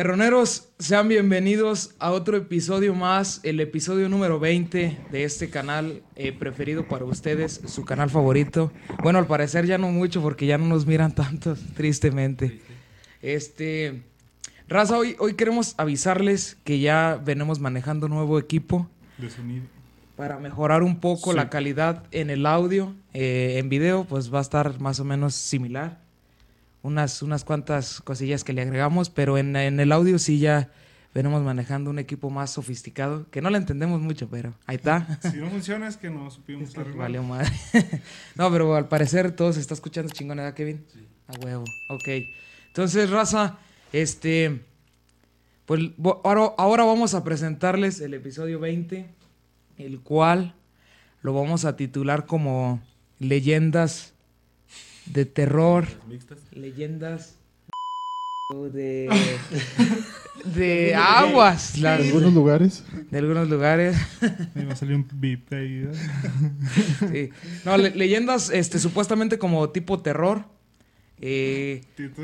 Terroneros, sean bienvenidos a otro episodio más, el episodio número 20 de este canal eh, preferido para ustedes, su canal favorito. Bueno, al parecer ya no mucho porque ya no nos miran tanto, tristemente. Este, Raza, hoy, hoy queremos avisarles que ya venimos manejando nuevo equipo De sonido. para mejorar un poco Sí. la calidad en el audio. Eh, en video, pues va a estar más o menos similar. Unas, unas cuantas cosillas que le agregamos, pero en, en el audio sí ya venimos manejando un equipo más sofisticado, que no le entendemos mucho, pero ahí está. Si no funciona es que no supimos Es que arreglar. valió madre. no, pero al parecer todo se está escuchando chingón, ¿verdad, Kevin? A huevo. Ok. Entonces, raza, este. Pues ahora, ahora vamos a presentarles el episodio 20, el cual lo vamos a titular como Leyendas de terror. Leyendas de. de aguas. las- En algunos lugares. de algunos lugares. Me va a salir un beep ahí. ¿eh? Sí. No, le- leyendas, este, supuestamente como tipo terror. Eh, ¿Te te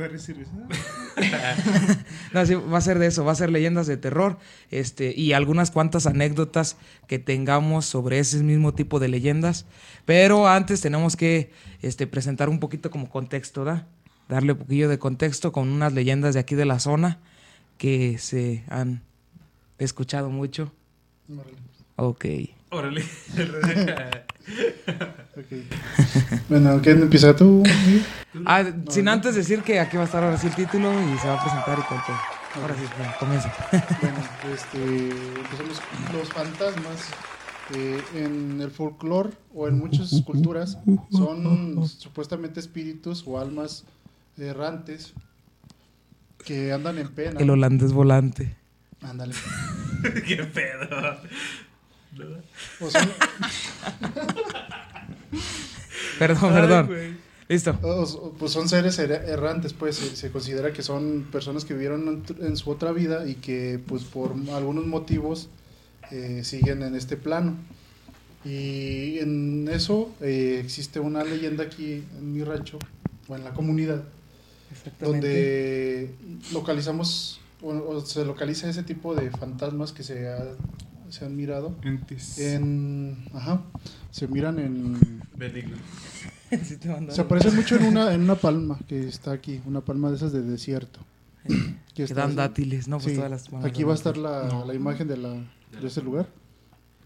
no, sí, va a ser de eso, va a ser leyendas de terror. Este, y algunas cuantas anécdotas que tengamos sobre ese mismo tipo de leyendas. Pero antes tenemos que este, presentar un poquito como contexto, ¿da? Darle un poquillo de contexto con unas leyendas de aquí de la zona que se han escuchado mucho. Ok. Órale. Ok. Bueno, ¿quién empieza tú? Ah, sin antes decir que aquí va a estar ahora sí el título y se va a presentar y todo. Ahora sí, ya, comienza. Bueno, este, empezamos con los fantasmas. eh, en el folclore o en muchas culturas son supuestamente espíritus o almas errantes que andan en pena. El holandés volante. Ándale. ¿Qué pedo? O son, Perdón, perdón. Listo. o- pues son seres er- errantes, pues se, se considera que son personas que vivieron en, en su otra vida y que pues por algunos motivos eh, siguen en este plano. Y en eso eh, existe una leyenda aquí en mi rancho o en la comunidad donde localizamos o, o se localiza ese tipo de fantasmas que se, ha- se han mirado Entes. en ajá se miran en Benigno. Sí te mandaron. se aparecen mucho en una en una palma que está aquí una palma de esas de desierto que dan dátiles, ¿no? Pues Sí, todas las aquí va a estar la, No. la imagen de la de ese lugar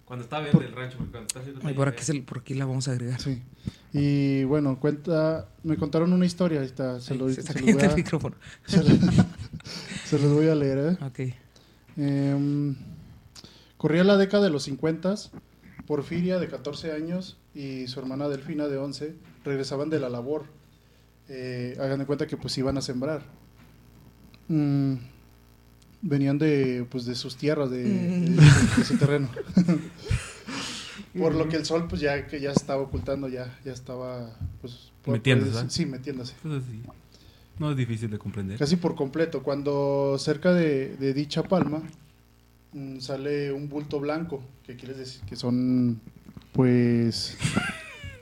Cuando está bien Por- el rancho, porque cuando está haciendo Ay, por aquí, se- por aquí la vamos a agregar. sí y bueno cuenta me contaron una historia ahí está se, Ay, lo, se se cayendo voy el a, micrófono. se lo- se los voy a leer ¿eh? Ok. Em, corría la década de los 50, Porfiria de 14 años y su hermana Delfina de 11 regresaban de la labor. Eh, hagan de cuenta que pues iban a sembrar. Mm, venían de pues de sus tierras, de, de- de su terreno. Por lo que el sol pues ya que ya estaba ocultando, ya, ya estaba pues Metiéndose, ¿verdad? sí, metiéndose. Pues así. No es difícil de comprender. Casi por completo. Cuando cerca de, de dicha palma sale un bulto blanco, que quiere decir que son, pues,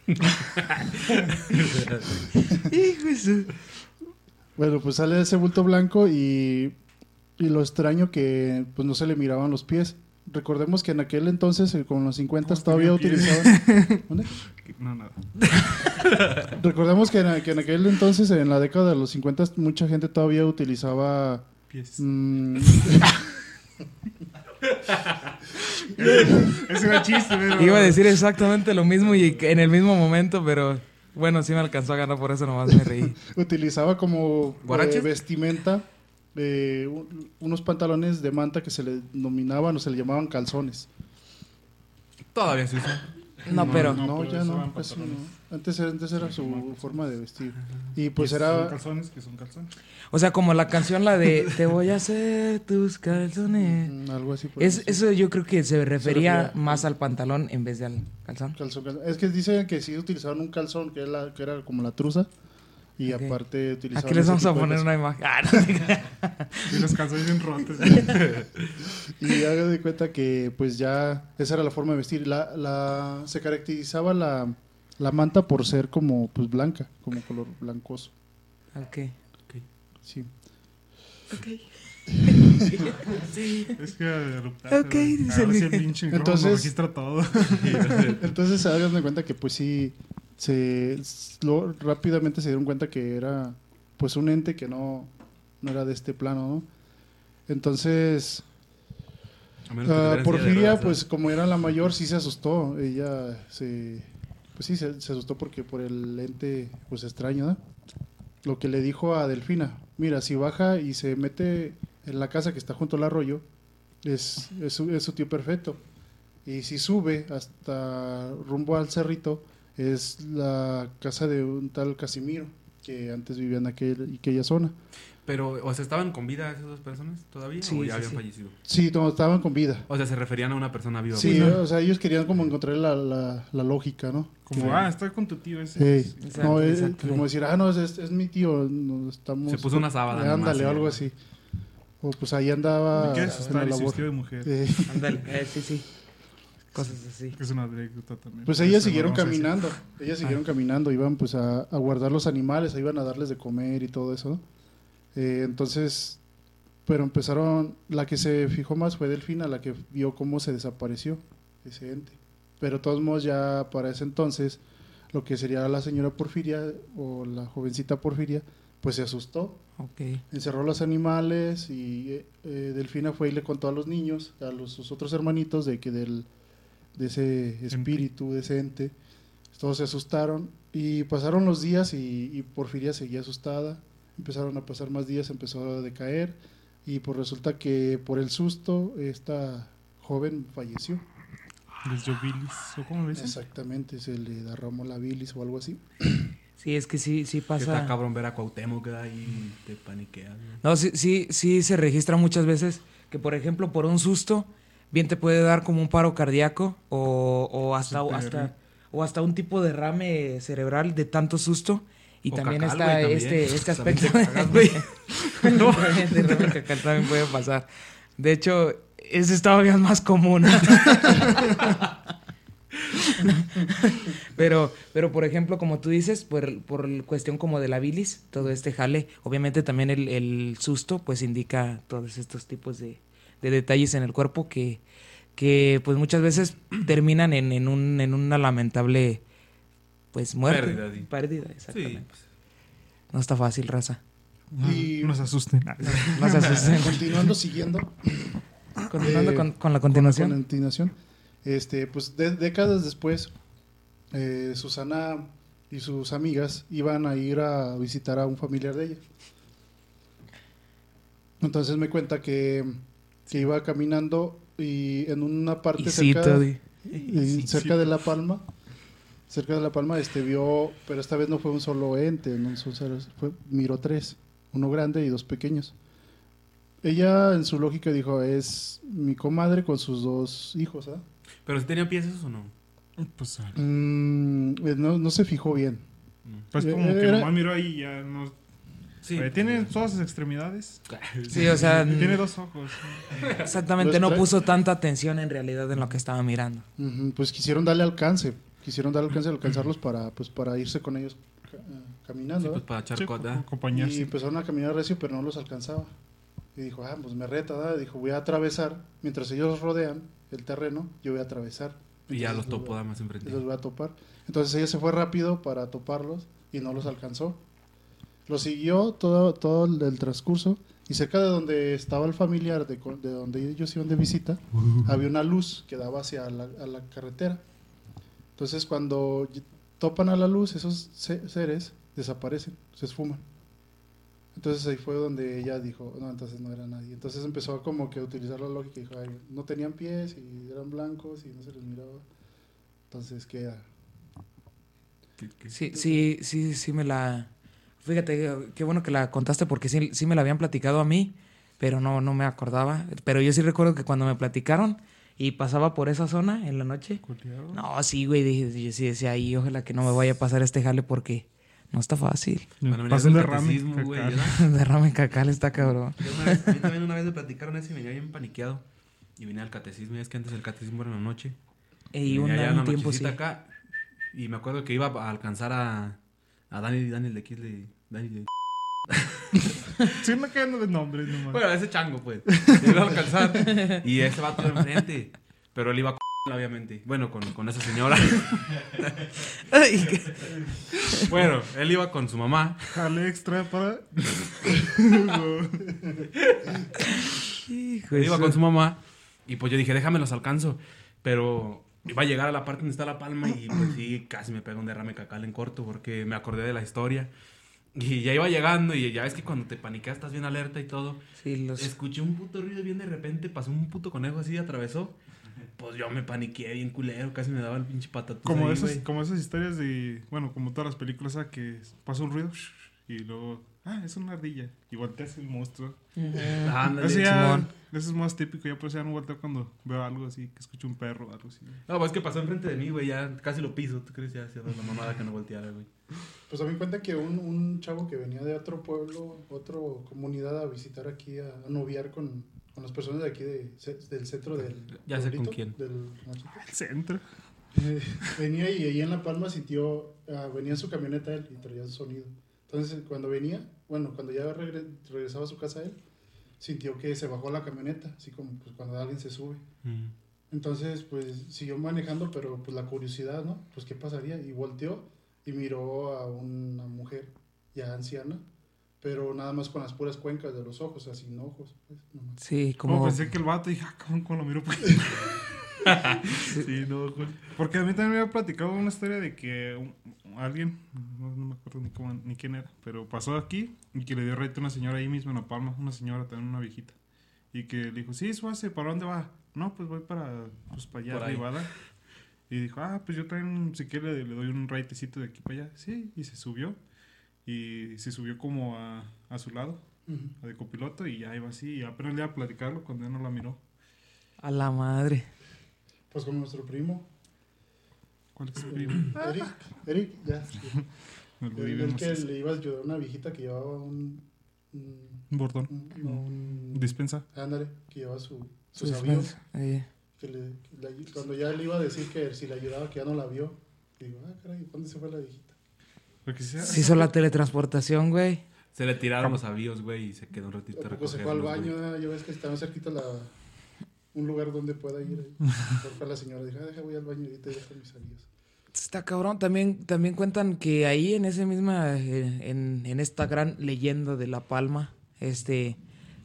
bueno, pues sale ese bulto blanco y, y lo extraño que pues no se le miraban los pies. Recordemos que en aquel entonces, eh, con los 50 ¿Cómo todavía utilizaban... ¿Dónde? No, nada. Recordemos que en, que en aquel entonces, en la década de los 50, mucha gente todavía utilizaba... Pies. mm, Ese era chiste, pero. Iba a decir exactamente lo mismo y en el mismo momento, pero bueno, sí me alcanzó a ganar, por eso nomás me reí. utilizaba como eh, vestimenta eh, un- unos pantalones de manta que se le denominaban o se le llamaban calzones. Todavía se usa. No, pero. No, ya no, casi no. Antes, era- antes era su forma de vestir. Y Pues Son era... calzones que son calzones. O sea, como la canción, la de Te voy a hacer tus calzones. mm, algo así. por Es, eso yo creo que se refería refería- más al pantalón en vez de al calzón. Calzón, calzón. Es que dicen que sí utilizaban un calzón que era, la- que era como la truza. Y Ok. aparte utilizaban... Aquí les vamos a poner una imagen. Ah, no. Y los calzones bien rotos. Y haga de cuenta que pues ya esa era la forma de vestir. La, la, se caracterizaba la, la manta por ser como pues blanca, como color blancoso. ok. Sí. Sí. Es que eruptaste. Ok, dice Ahora sí el- pinche Entonces- registra todo. Entonces se dan de cuenta que pues sí, se, lo- rápidamente se dieron cuenta que era pues un ente que no, no era de este plano, ¿no? Entonces, de Porfiria, pues como era la mayor, sí se asustó. Ella se, pues sí, se, se asustó porque por el ente pues extraño, ¿no? Lo que le dijo a Delfina, mira, si baja y se mete en la casa que está junto al arroyo, es, es su tío perfecto. Y si sube hasta rumbo al cerrito, es la casa de un tal Casimiro, que antes vivía en aquel, aquella zona. Pero, o sea, ¿estaban con vida esas dos personas todavía? Sí, ¿O ya sí, habían sí. fallecido? Sí, no, estaban con vida. O sea, se referían a una persona viva. Sí, pues. o sea, ellos querían como encontrar la, la, la lógica, ¿no? Como, ah, estoy con tu tío ese. Exacto, no, es exacto. como decir, ah, no, es, es- es mi tío, nos estamos... Se puso una sábana Eh, Ándale, nomás, algo sí. así. O pues ahí andaba labor. vistió de mujer. Eh, Ándale, eh, sí, sí. Cosas así. Es una anécdota también. pues ellas siguieron caminando, ellas siguieron caminando, iban pues a, a guardar los animales, iban a darles de comer y todo eso. ¿no? Eh, entonces, pero empezaron, la que se fijó más fue Delfina, la que vio cómo se desapareció ese ente. Pero de todos modos ya para ese entonces, lo que sería la señora Porfiria o la jovencita Porfiria, pues se asustó Ok. encerró los animales y eh, eh, Delfina fue y le contó a los niños, a los, sus otros hermanitos, de que del, de ese espíritu, de ese ente, todos se asustaron y pasaron los días y, y Porfiria seguía asustada, empezaron a pasar más días, empezó a decaer y pues resulta que por el susto esta joven falleció. Les dio bilis. ¿O cómo dicen? Exactamente, se le derramó la bilis o algo así. Sí, es que sí, sí Que Está pasa. cabrón ver a Cuauhtémoc y te paniqueas. güey. No, sí, sí, sí se registra muchas veces que, por ejemplo, por un susto, bien te puede dar como un paro cardíaco o, o hasta, o hasta, o hasta un tipo de derrame cerebral de tanto susto. Y O también cacal, está también. este, este aspecto. güey. También derrame cacal también puede pasar. De hecho, ese es todavía más común. pero, pero por ejemplo, como tú dices, por, por cuestión como de la bilis, todo este jale, obviamente también el, el susto, pues indica todos estos tipos de, de detalles en el cuerpo que, que pues muchas veces terminan en, en, un, en una lamentable pues muerte. Pérdida. Pérdida, Sí, exactamente. pues, No está fácil, raza. Y- No nos asusten. No se asusten. Continuando siguiendo, Continuando Eh, con, con la Con continuación. la continuación. Este, pues de- décadas después, eh, Susana y sus amigas iban a ir a visitar a un familiar de ella. Entonces me cuenta que, que iba caminando y en una parte cerca, y cerca de La Palma, cerca de La Palma, este vio, pero esta vez no fue un solo ente, no son seres, fue, miró tres, uno grande y dos pequeños. Ella en su lógica dijo, es mi comadre con sus dos hijos, ¿ah? Pero si tenía pies esos o no. Pues, Mm, eh, no, no se fijó bien. pues como que Era- nomás miró ahí y ya no. Sí. Tiene todas sus extremidades. Sí, o sea, tiene dos ojos. exactamente, no puso tanta atención en realidad en lo que estaba mirando. Pues quisieron darle alcance, quisieron darle alcance, alcanzarlos para, pues, para irse con ellos ca- eh, caminando. Sí, pues ¿verdad? para echar Sí, y empezaron a caminar recio, pero no los alcanzaba. Y dijo, ah, pues me reta, ¿verdad? Dijo, voy a atravesar, mientras ellos rodean el terreno, yo voy a atravesar. Y ya los topo da más y enfrente. los voy a topar. Entonces ella se fue rápido para toparlos y no los alcanzó. Los siguió todo, todo el, transcurso y cerca de donde estaba el familiar, de, de donde ellos iban de visita, había una luz que daba hacia la, a la carretera. Entonces cuando topan a la luz, esos se- seres desaparecen, se esfuman. Entonces ahí fue donde ella dijo, no, entonces no era nadie. Entonces empezó como que a utilizar la lógica y dijo, "Ay, no tenían pies y eran blancos y no se les miraba. Entonces, ¿qué era? Sí, sí, sí, sí me la... Fíjate, qué bueno que la contaste porque sí, sí me la habían platicado a mí, pero no, no me acordaba. Pero yo sí recuerdo que cuando me platicaron y pasaba por esa zona en la noche, Culeado. no, sí, güey, dije, yo sí decía ahí, ojalá que no me vaya a pasar este jale porque no está fácil. Bueno, Pasa un derrame. Derrame cacal está cabrón. Yo una vez- a mí también una vez me platicaron eso y venía bien paniqueado. Y venía al catecismo, y es que antes el catecismo era en la noche. Y una- un tiempo sí. acá. Y me acuerdo que iba a alcanzar a, a Dani, Dani de aquí, de, Dani de... Sí, me quedan de nombres nomás. Bueno, ese chango, pues. Le iba a alcanzar. Y ese vato de enfrente. Pero él iba a obviamente. Bueno, con, con esa señora. Bueno, él iba con su mamá. Jale extra para. hijo Él iba con su mamá. Y pues yo dije, déjame los alcanzo. Pero iba a llegar a la parte donde está la palma. Y pues sí, casi me pega un derrame cacal en corto. Porque me acordé de la historia. Y ya iba llegando. Y ya ves que cuando te paniqueas estás bien alerta y todo. Sí, los... Escuché un puto ruido bien de repente, pasó un puto conejo así, atravesó. Pues yo me paniqué bien culero, casi me daba el pinche patatús Como, ahí, esas, como esas historias de. Bueno, como todas las películas, ¿sabes? que pasa un ruido y luego. Ah, es una ardilla. Y volteas el monstruo. Ándale. Eso ya. Simón. Eso es más típico. Ya por eso ya no volteo cuando veo algo así, que escucho un perro o algo así. No, pues es que pasó enfrente de mí, güey, ya casi lo piso. ¿Tú crees ya hacía la mamada que no volteara, güey? Pues a mí cuenta que un, un chavo que venía de otro pueblo, otra comunidad a visitar aquí, a, a noviar con, con las personas de aquí de, ce- del centro del Ya sé con pueblito, quién. Del ranchito. El centro. Eh, venía y ahí en La Palma sintió, ah, venía en su camioneta él y traía sonido. Entonces cuando venía, bueno, cuando ya regre- regresaba a su casa él, sintió que se bajó la camioneta, así como pues, cuando alguien se sube. Mm. Entonces, pues siguió manejando, pero pues la curiosidad, ¿no? Pues qué pasaría. Y volteó y miró a una mujer ya anciana, pero nada más con las puras cuencas de los ojos, así sin ojos. Pues, nomás. Sí, Como como... pensé que el vato, dije, ah, ¿cómo lo miro? Pues? sí, no, güey. Porque a mí también me había platicado una historia de que un- alguien, no, no me acuerdo ni, cómo, ni quién era, pero pasó aquí y que le dio reto a una señora ahí mismo en La Palma, una señora también, una viejita. Y que le dijo, sí, suave, ¿para dónde va? No, pues voy para, pues para allá ¿verdad? Y dijo, ah, pues yo también, si quiere, le, le doy un raitecito de aquí para allá. Sí, y se subió. Y se subió como a, a su lado, Ujú. de copiloto, y ya iba así. Y apenas le iba a platicarlo cuando ya no la miró. A la madre. Pues con nuestro primo, ¿Cuál es el primo? Eric. Eric, ya. El que le iba a ayudar a una viejita que llevaba un. un, Un bordón. un- no, un- Dispensa. ándale, que llevaba su, Su sus avíos. despensa. Eh, Que le, que le- cuando ya le iba a decir que si le ayudaba, que ya no la vio. Digo, ah, caray, ¿dónde se fue la viejita? Lo que sea. Se hizo la teletransportación, güey. Se le tiraron los avíos, güey, y se quedó un ratito ¿A poco se fue al baño? Ya ves que más cerquita la, un lugar donde pueda ir. Fue la señora, dijo, ah, deja, voy al baño y ya están mis avíos. Está cabrón. También, también cuentan que ahí en ese misma, eh, en, en esta gran leyenda de La Palma, este,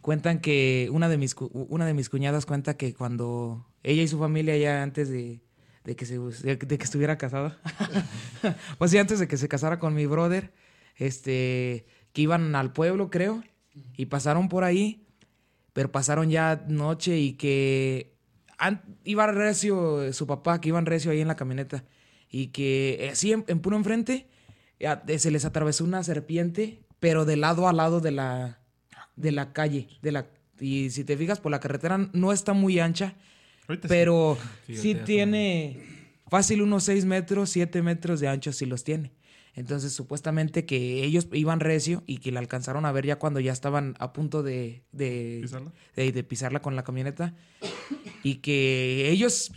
cuentan que una de mis, una de mis cuñadas cuenta que cuando ella y su familia ya antes de, de que se, de, de que estuviera casada, pues sí, antes de que se casara con mi brother, este, que iban al pueblo, creo, y pasaron por ahí, pero pasaron ya noche y que iba recio eh, su papá, que iban recio ahí en la camioneta, y que eh, así en, en puro enfrente eh, se les atravesó una serpiente, pero de lado a lado de la, de la calle, de la, y si te fijas, por la carretera no está muy ancha, Ahorita pero Sí, sí, tiene fácil unos 6 metros, 7 metros de ancho, sí los tiene. Entonces, supuestamente que ellos iban recio y que la alcanzaron a ver ya cuando ya estaban a punto de, de, ¿Pisarla? de, de pisarla con la camioneta. Y que ellos,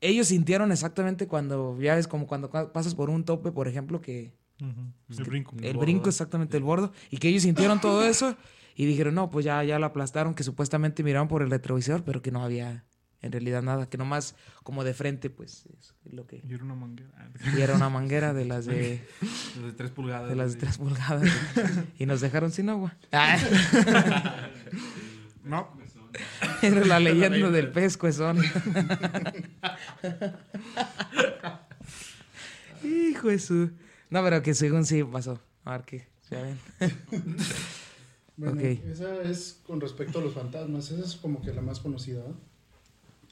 ellos sintieron exactamente cuando, ya ves, como cuando cua- pasas por un tope, por ejemplo, que Ujú. El brinco. el bordo, brinco exactamente, el bordo, y que ellos sintieron todo eso y dijeron, no, pues ya, ya la aplastaron, que supuestamente miraron por el retrovisor, pero que no había en realidad nada, que nomás como de frente, pues es lo que... Y era una manguera. Y era una manguera de las de, 3 pulgadas. de las de. 3 pulgadas. Y nos dejaron sin agua. Ah, No, era la leyenda del pez son. Hijo de su... No, pero que según sí pasó. A ver qué. Ya ven. Bueno, esa es con respecto a los fantasmas, esa es como que la más conocida. ¿no?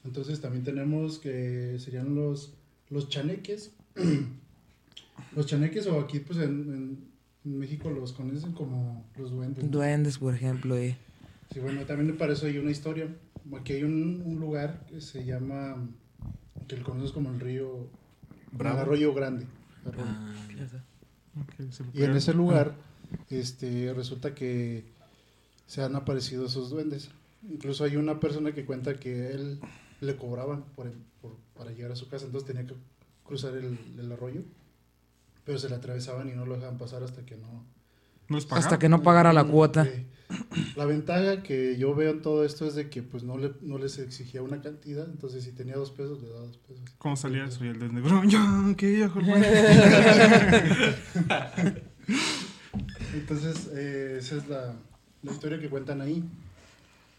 Entonces también tenemos que serían los, los chaneques. los chaneques o aquí pues en, México los conocen como los duendes. ¿no? Duendes, por ejemplo, eh. Sí, bueno, también para eso hay una historia. Aquí hay un, un lugar que se llama, que lo conoces como el río, el arroyo grande. Arroyo. Ah, Y en ese lugar, este, resulta que se han aparecido esos duendes. Incluso hay una persona que cuenta que él le cobraban por, por- para llegar a su casa, entonces tenía que cruzar el, el arroyo, pero se le atravesaban y no lo dejaban pasar hasta que no, No No es pagar. hasta que no pagara la cuota. La ventaja que yo veo en todo esto es de que pues no, le, no les exigía una cantidad, entonces si tenía dos pesos le daba dos pesos. ¿Cómo salía eso? Y el de negro, yo, que yo, Entonces eh, esa es la, la historia que cuentan ahí.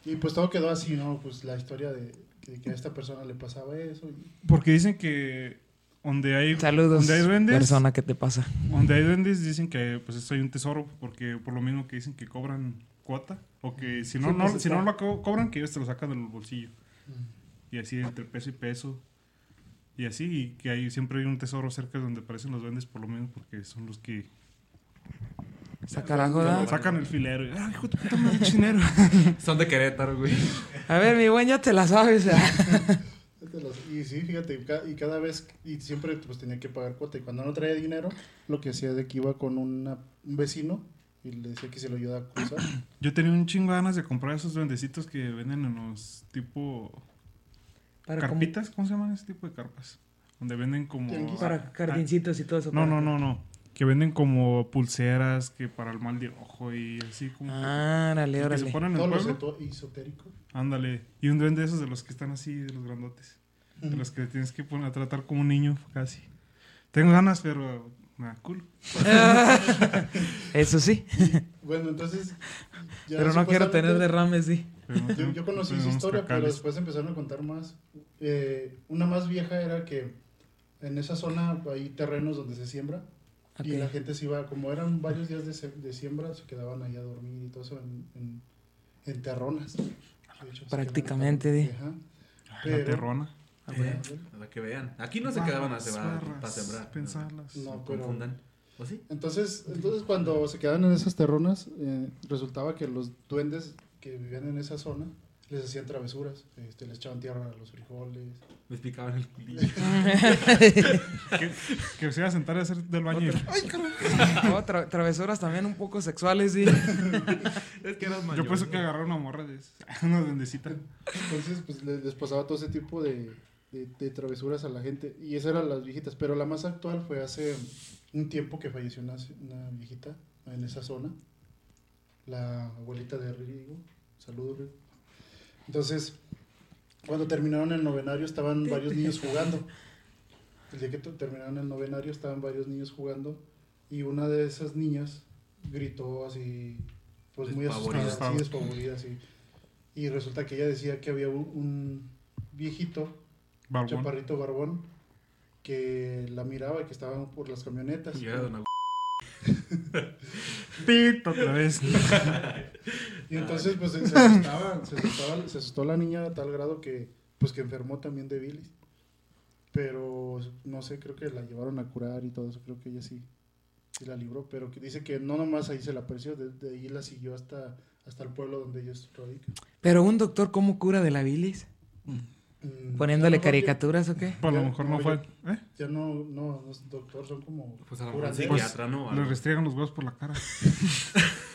Y pues todo quedó así, ¿no? Pues la historia de que, que a esta persona le pasaba eso. y- Porque dicen que donde hay, Saludos, donde hay duendes, persona, ¿qué te pasa? donde hay duendes dicen que pues esto hay un tesoro, porque por lo mismo que dicen que cobran cuota, o que si no, Sí, no, pues, si no lo co- cobran, que ellos te lo sacan del bolsillo. Y así entre peso y peso. Y así, y que hay, siempre hay un tesoro cerca de donde aparecen los duendes, por lo mismo, porque son los que Esa carajo, ¿da? sacan el filero. Ay, hijo de puta madre, chinero. Son de Querétaro, güey. A ver, mi buen, ya te la sabes. ¿ah? Y sí, fíjate, y cada vez, y siempre pues tenía que pagar cuota. Y cuando no traía dinero, lo que hacía de que iba con una- un vecino y le decía que se lo ayudaba a cruzar. Yo tenía un chingo de ganas de comprar esos duendecitos que venden en los tipo Para, como- carpitas, ¿cómo se llaman ese tipo de carpas? Donde venden como... Para jardincitos y todo eso. No, para no, no, no. Que venden como pulseras que para el mal de ojo y así como... Árale, que se ponen en Todo el lo pueblo. esotérico. Ándale. Y un duende de esos de los que están así, de los grandotes. De los que tienes que poner a tratar como un niño, casi. Tengo ganas, pero... Nada, cool. Eso sí. Bueno, entonces... ya Pero no quiero tener derrames, sí. No Yo, conocí unos historia, pero después empezaron a contar más. Eh, una más vieja era que en esa zona hay terrenos donde se siembra y Ok. la gente se iba, como eran varios días de, se- de siembra, se quedaban ahí a dormir y todo eso en, en, en terronas. De hecho, Prácticamente, terronas. Ajá. Ay, La Pero- terrona. Eh, para que vean. Aquí no se quedaban a sembrar, Barras, para sembrar. Pensarlas. No, No pero- confundan. ¿O sí? Entonces, entonces cuando se quedaban en esas terronas, eh, resultaba que los duendes que vivían en esa zona les hacían travesuras, este, les echaban tierra a los frijoles. Me picaban el culillo. Que, que se iba a sentar a hacer del baño tra- travesuras también un poco sexuales, sí. es que eras mayor. Yo pienso que agarraron una morra de. Una duendecita. Entonces, pues les, les pasaba todo ese tipo de, de- de travesuras a la gente. Y esas eran las viejitas. Pero la más actual fue hace un tiempo que falleció una, una viejita en esa zona. La abuelita de Rigo. Saludos, Rigo. Entonces, cuando terminaron el novenario, estaban varios niños jugando. El día que terminaron el novenario, estaban varios niños jugando. Y una de esas niñas gritó así, pues muy asustada, así despavorida, así. Y resulta que ella decía que había un, un viejito, Barbón. chaparrito barbón, que la miraba y que estaba por las camionetas. Y era don Agustín. Pito otra vez. Y entonces pues se, se asustaba, se asustaba- se asustó la niña a tal grado que pues que enfermó también de bilis. Pero no sé, creo que la llevaron a curar y todo eso, creo que ella sí, sí la libró, pero que dice que no nomás ahí se la apreció, de, de ahí la siguió hasta, hasta el pueblo donde ellos radican. Pero un doctor, ¿cómo cura de la bilis? Mm, ¿Poniéndole caricaturas o qué? Pues a lo Ya, mejor no, no fue. ya- ¿Eh? Ya, no, no, los doctores son como Pues a lo mejor psiquiatra, ¿no? Le restriegan los huevos por la cara.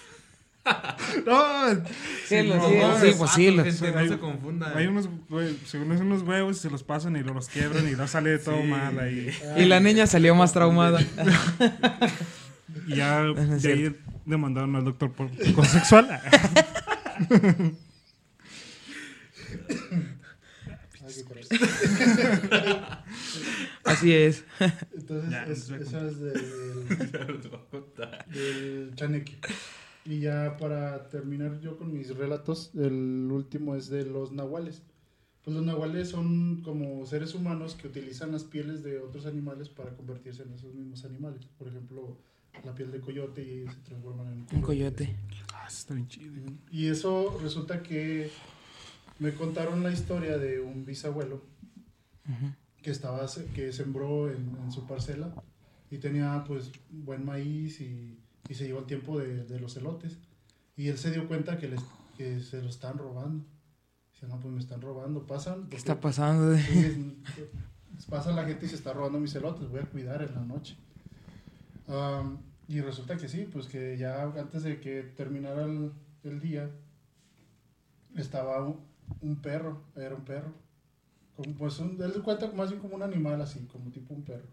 no, Sí, lo- no, sí, no, sí, es- pues sí, gente, no hay- se confunda. Hay unos, güey, según es unos huevos y se los pasan y los quiebran y no sale todo Sí. mal ahí. Y la niña salió más traumada. Y ya de ahí demandaron al doctor por acoso sexual. Ay, qué coraje. Así es. Entonces, Ya, es- esa es del, del Chaneque. Y ya para terminar yo con mis relatos, el último es de los nahuales. Pues los nahuales son como seres humanos que utilizan las pieles de otros animales para convertirse en esos mismos animales. Por ejemplo, la piel de coyote y se transforman en Un coyote. Ah, eso está bien chido. Y eso resulta que me contaron la historia de un bisabuelo Ujú. que estaba que sembró en, en su parcela y tenía pues buen maíz y, y se llevó el tiempo de, de los elotes. Y él se dio cuenta que, les, que se lo están robando. Dice no pues me están robando pasan ¿Qué está pasando? de- Sí, es- pasa la gente y se está robando mis elotes voy a cuidar en la noche. Am, y resulta que sí pues que ya antes de que terminara el, el día estaba un, un perro era un perro. Como pues un, él se cuenta más bien como un animal así como tipo un perro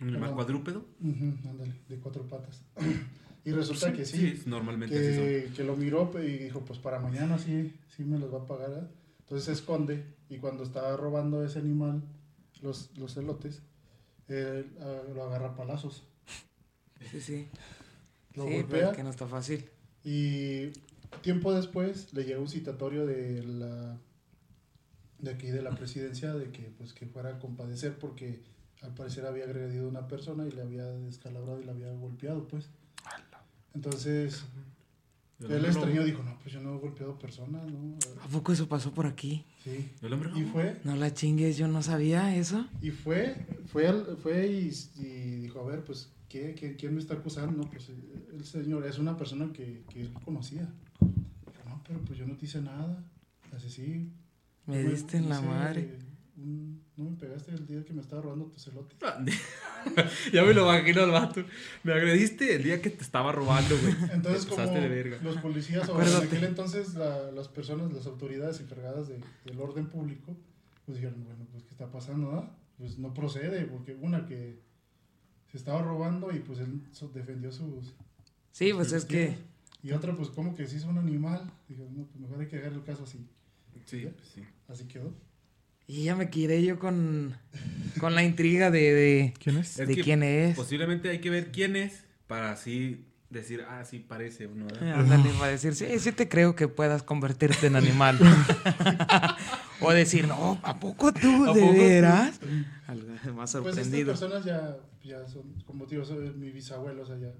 ¿Un animal cuadrúpedo? Ándale, de cuatro patas. Y resulta que sí, normalmente así son. que, que lo miró pe- y dijo, pues para mañana sí, sí me los va a pagar. ¿eh?". Entonces se esconde y cuando estaba robando ese animal, los, los elotes, él, ah, lo agarra a palazos. Sí, sí. Lo sí, pero golpea es que no está fácil. y tiempo después le llega un citatorio de la de aquí de la presidencia de que pues que fuera a compadecer porque al parecer había agredido a una persona y le había descalabrado y le había golpeado pues. Entonces El él extrañó dijo no pues yo no he golpeado personas no ¿A poco eso pasó por aquí? sí. El hombre y fue No la chingues, yo no sabía eso. y fue fue al- fue y, y dijo a ver pues ¿qué, qué- quién me está acusando no pues el señor es una persona que, que él conocía Dijo, no pero pues yo no te hice nada. Así sí. Me diste en la hice madre. No me pegaste el día que me estaba robando tus elotes. ya me lo imagino al vato. Me agrediste el día que te estaba robando, güey. Entonces, como pasaste de verga. los policías, o en aquel entonces la- las personas, las autoridades encargadas de- del orden público, pues dijeron, bueno, pues ¿qué está pasando? ah? Pues no procede, porque una que se estaba robando y pues él defendió sus... Sí, pues es que. Y otra, pues como que se hizo un animal. Dijeron, no, pues mejor hay que dejar el caso así. Sí, pues sí. Así quedó. Y ya me quedé yo con, con la intriga de, de, ¿Quién es? Es de que quién es. Posiblemente hay que ver quién es para así decir, ah, sí parece uno. ¿verdad? Ándale, para decir, sí, sí te creo que puedas convertirte en animal. o decir, no, ¿a poco tú, ¿A de poco veras? Algo más Pues estas sorprendido. personas ya, ya son, como digo, son mi bisabuelo, o sea, ya...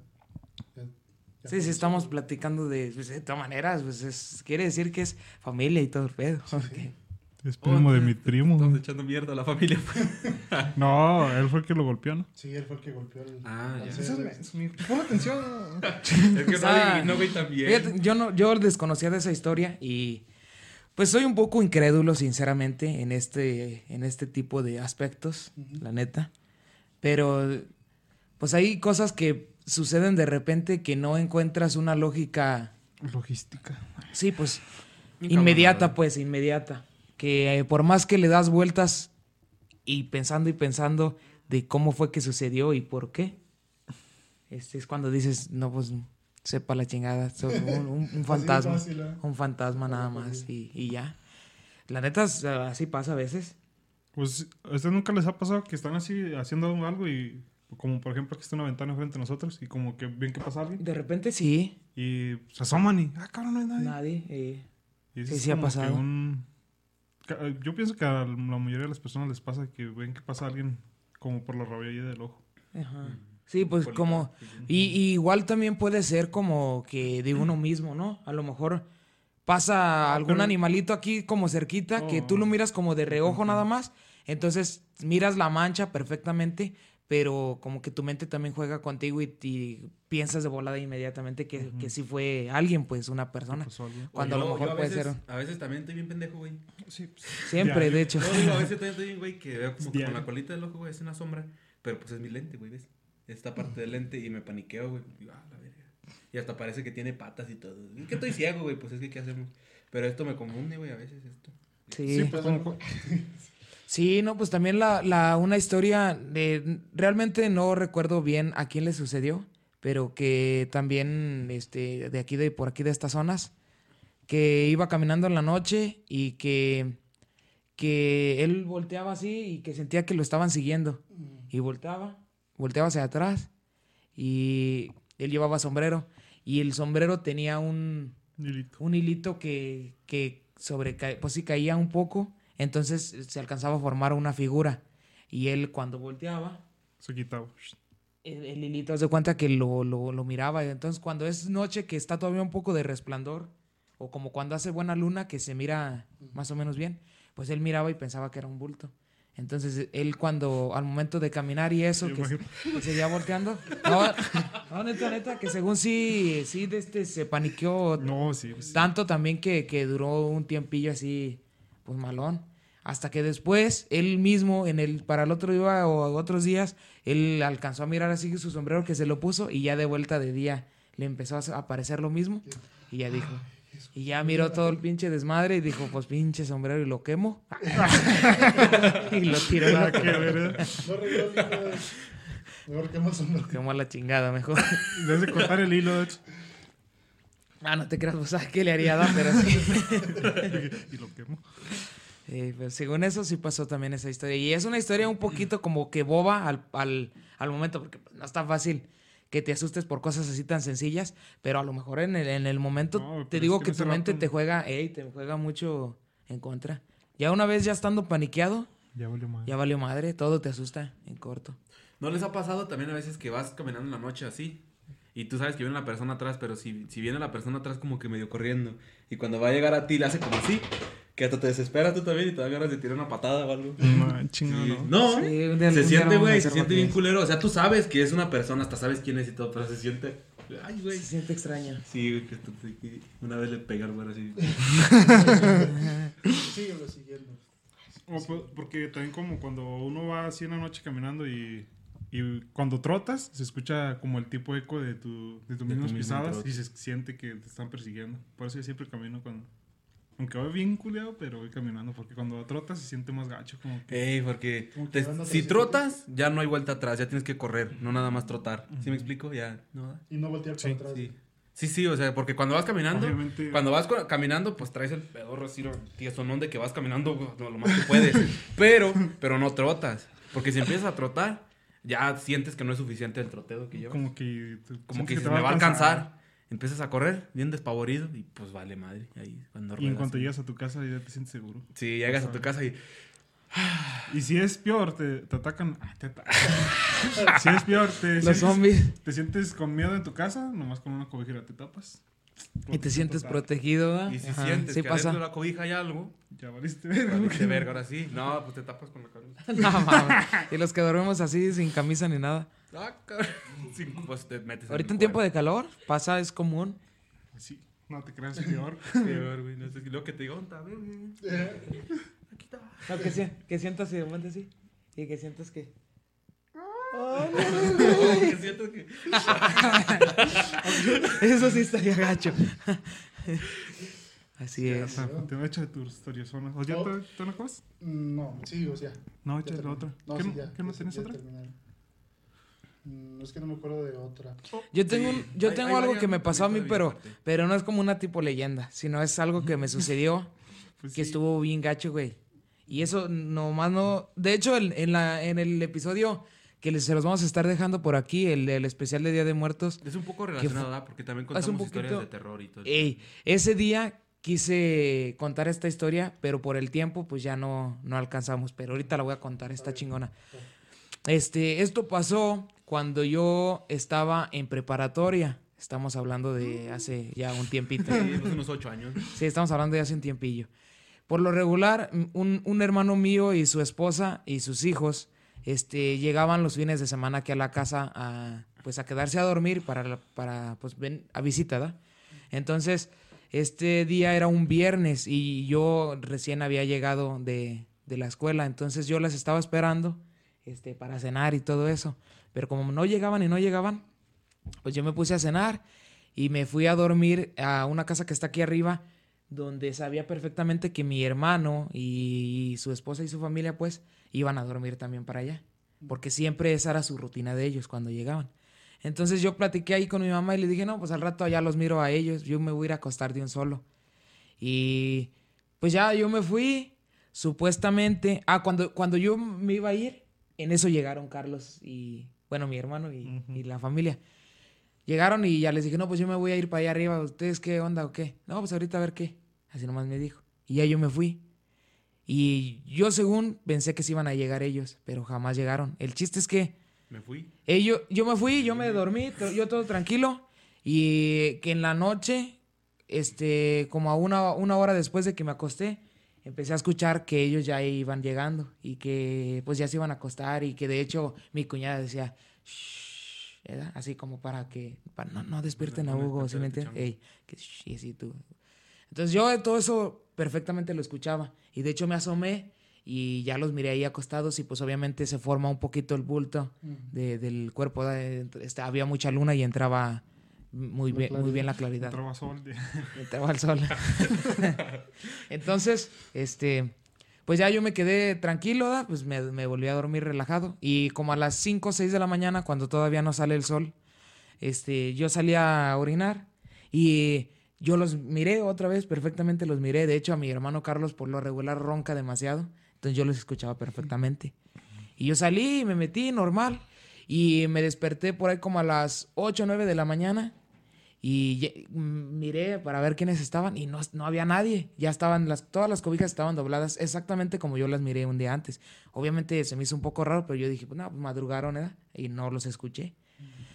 Sí, sí, estamos platicando de, pues, de todas maneras, pues es, quiere decir que es familia y todo el pedo. ok. Es primo de mi primo. Estamos echando mierda a la familia. pues. No, él fue el que lo golpeó, ¿no? Sí, él fue el que golpeó al... Ah, al ya. ser- Pon atención. es que Ah, no, no, güey, también. Fíjate, yo no, yo desconocía de esa historia y pues soy un poco incrédulo, sinceramente, en este, en este tipo de aspectos, la neta. Pero pues hay cosas que suceden de repente que no encuentras una lógica, Logística. sí, pues inmediata, pues inmediata. Que eh, por más que le das vueltas y pensando y pensando de cómo fue que sucedió y por qué, este es cuando dices, no, pues sepa la chingada, soy un, un- un fantasma, fácil, ¿eh? un fantasma nada más y, y ya. La neta, así pasa a veces. Pues, ¿a ustedes nunca les ha pasado que están así haciendo algo y, como por ejemplo, que está una ventana enfrente de nosotros y como que ven que pasa alguien De repente sí, y se asoman y, ah, cabrón, no hay nadie. nadie. eh, Y Sí, sí ha pasado. un- Yo pienso que a la mayoría de las personas les pasa que ven que pasa alguien como por la rabia del ojo. ajá. Sí, pues Polita. como... Y, y igual también puede ser como que de uno mismo, ¿no? A lo mejor pasa algún pero- animalito aquí como cerquita que tú lo Oh. miras como de reojo nada más. Entonces miras la mancha perfectamente, pero como que tu mente también juega contigo y, y piensas de volada inmediatamente que, que sí fue alguien, pues una persona. Cuando a lo mejor yo puede veces- ser... A veces también estoy bien pendejo, güey. Sí, pues, Siempre, diario. de hecho. No, digo, a veces también estoy bien, güey, que veo como que con la colita del ojo, güey, es una sombra. Pero pues es mi lente, güey, ¿ves? Esta parte del lente y me paniqueo, güey. Digo, ah, la verga. Y hasta parece que tiene patas y todo. ¿Y que estoy ciego, güey? Pues es que, ¿qué hacemos? Pero esto me confunde, güey, a veces esto. Sí. Sí, pues como... Sí, no, pues también la, la, una historia de, realmente no recuerdo bien a quién le sucedió, pero que también, este, de aquí, de por aquí de estas zonas, que iba caminando en la noche y que, que él volteaba así y que sentía que lo estaban siguiendo. Y volteaba, volteaba hacia atrás y él llevaba sombrero y el sombrero tenía un, Hilito. un hilito que, que sobre, pues sí caía un poco, entonces se alcanzaba a formar una figura. Y él cuando volteaba, Se quitaba. el, el hilito se cuenta que lo, lo, lo miraba. Entonces cuando es noche que está todavía un poco de resplandor, o como cuando hace buena luna que se mira más o menos bien, pues él miraba y pensaba que era un bulto. Entonces él cuando al momento de caminar y eso, que, que seguía volteando, no, no, neta, neta, que según sí, sí, de este, se paniqueó No, sí. pues, tanto también que, que duró un tiempillo así, pues malón. Hasta que después, él mismo, en el, para el otro día o otros días, él alcanzó a mirar así su sombrero que se lo puso y ya de vuelta de día le empezó a aparecer lo mismo. Y ya dijo, y ya miró todo el pinche desmadre y dijo, pues pinche sombrero y lo quemo. y lo tiró. No. Mejor quema el sombrero. Quemó a la chingada, mejor. Debes de cortar el hilo, de hecho. Ah, no te creas, pues, ¿sabes qué le haría dar? Pero sí. y lo quemo. Eh, pues, según eso sí pasó también esa historia. Y es una historia un poquito como que boba al, al, al momento, porque pues, no está fácil que te asustes por cosas así tan sencillas, pero a lo mejor en el, en el momento No, te digo es que tu mente rato- te juega, ey, te juega mucho en contra. Ya una vez ya estando paniqueado, Ya valió mal. ya valió madre, todo te asusta en corto. ¿No les ha pasado también a veces que vas caminando en la noche así? Y tú sabes que viene la persona atrás, pero si, si viene la persona atrás como que medio corriendo. Y cuando va a llegar a ti le hace como así. Que hasta te desespera tú también y te da ganas de tirar una patada o algo. No, chingado, Sí. no. Sí, se siente, güey, se siente bien culero. O sea, tú sabes que es una persona, hasta sabes quién es y todo, pero se siente... Ay, güey. Se siente extraño. Sí, güey, que, una vez le pegué al güey así. Síguelo siguiendo. O po- porque también como cuando uno va así en la noche caminando y, y cuando trotas, se escucha como el tipo eco de tu, de tus tu mismas mismo pisadas trote. y se siente que te están persiguiendo. Por eso yo siempre camino cuando... Aunque voy bien culeado, pero voy caminando porque cuando trotas se siente más gacho. Como que... Ey, porque Como que te- si trotas, ya no hay vuelta atrás, ya tienes que correr, no nada más trotar. ¿Sí me explico? Ya, no. Y no voltear Sí, para atrás. Sí. Sí, sí, o sea, porque cuando vas caminando, Obviamente- cuando vas caminando, pues traes el pedorro así, tiesonón de que vas caminando lo lo más que puedes. pero, pero no trotas. Porque si empiezas a trotar, ya sientes que no es suficiente el troteo que llevas. Como, Como que... te- que dices, te me va a alcanzar. Empiezas a correr, bien despavorido, y pues vale madre. Ahí, cuando Y en cuanto llegas a tu casa ya te sientes seguro. Sí, llegas a tu casa y. Y si es peor, te, te atacan. ah, te atacan. si es peor, te Los sientes, zombies. te sientes con miedo en tu casa, nomás con una cobijera te tapas. Y te sientes Total. protegido, ¿verdad? Y si Ajá, sientes sí que pasa. adentro de la cobija hay algo, Ya valiste verga. valiste verga ahora sí. No, pues te tapas con la cabeza. No, mames. Y los que dormimos así sin camisa ni nada. Ah, cabrón. Sí, pues te metes Ahorita en tiempo de calor pasa, es común. Sí, no te creas peor. Peor, güey. No sé, luego que te digo, "Onta, ve, güey". Aquí está. No, que, si- que sientas y de momento así. Y que sientas que. Que siento que- Eso sí estaría gacho. Así es. Te voy a echar tus historias. ¿O ya Oh. te, te una cosa? No, sí, o sea. No, échale terminé. otra. No, ¿Qué, sí, no- ya. ¿qué no ya- tienes otra? Mm, es que no me acuerdo de otra. Yo tengo, un- yo Hay- tengo hay algo que me pasó a mí, pero, pero no es como una tipo leyenda, sino es algo que me sucedió Pues que sí. estuvo bien gacho, güey. Y eso nomás no... De hecho, el- en, la, en el episodio que les, se los vamos a estar dejando por aquí, el, el especial de Día de Muertos, Es un poco fue- relacionado, ¿verdad? Porque también contamos un historias de terror y todo. Ey, ese día quise contar esta historia, pero por el tiempo pues ya no, no alcanzamos. Pero ahorita la voy a contar, está chingona. Este, esto pasó cuando yo estaba en preparatoria. Estamos hablando de hace ya un tiempito. Sí, pues unos ocho años. Sí, estamos hablando de hace un tiempillo. Por lo regular, un, un hermano mío y su esposa y sus hijos este, llegaban los fines de semana aquí a la casa a, pues, a quedarse a dormir para, para pues, a visita. Entonces, este día era un viernes y yo recién había llegado de, de la escuela, entonces yo las estaba esperando este, para cenar y todo eso. Pero como no llegaban y no llegaban, pues yo me puse a cenar y me fui a dormir a una casa que está aquí arriba, donde sabía perfectamente que mi hermano y su esposa y su familia pues iban a dormir también para allá, porque siempre esa era su rutina de ellos cuando llegaban. Entonces yo platiqué ahí con mi mamá y le dije, no, pues al rato allá los miro a ellos, yo me voy a ir a acostar de un solo. Y pues ya yo me fui, supuestamente, ah, cuando, cuando yo me iba a ir, en eso llegaron Carlos y, bueno, mi hermano y, y la familia. Llegaron y ya les dije, no, pues yo me voy a ir para allá arriba, ¿ustedes qué onda o qué? No, pues ahorita a ver qué. Así nomás me dijo. Y ya yo me fui. Y yo según pensé que se iban a llegar ellos, pero jamás llegaron. El chiste es que Me fui. ellos, yo me fui, yo me dormí, yo todo tranquilo. Y que en la noche, este, como a una, una hora después de que me acosté, empecé a escuchar que ellos ya iban llegando y que pues ya se iban a acostar y que de hecho mi cuñada decía, "Shh", ¿verdad? así como para que para no, no despierten a Hugo, ¿sí me entiendes? Ey, que shh, y así tú. Entonces yo todo eso perfectamente lo escuchaba y de hecho me asomé y ya los miré ahí acostados y pues obviamente se forma un poquito el bulto de- del cuerpo. de- este, había mucha luna y entraba muy La bien, muy bien la claridad. Entraba sol. Entraba el sol. Entonces, este, pues ya yo me quedé tranquilo, ¿da? pues me, me volví a dormir relajado. Y como a las 5 o 6 de la mañana, cuando todavía no sale el sol, este, yo salí a orinar y yo los miré otra vez, perfectamente los miré. De hecho, a mi hermano Carlos por lo regular ronca demasiado, entonces yo los escuchaba perfectamente. Y yo salí y me metí normal y me desperté por ahí como a las 8 o 9 de la mañana y miré para ver quiénes estaban y no, no había nadie. Ya estaban, las, todas las cobijas estaban dobladas exactamente como yo las miré un día antes. Obviamente se me hizo un poco raro, pero yo dije, pues no, pues madrugaron, ¿verdad? Y no los escuché.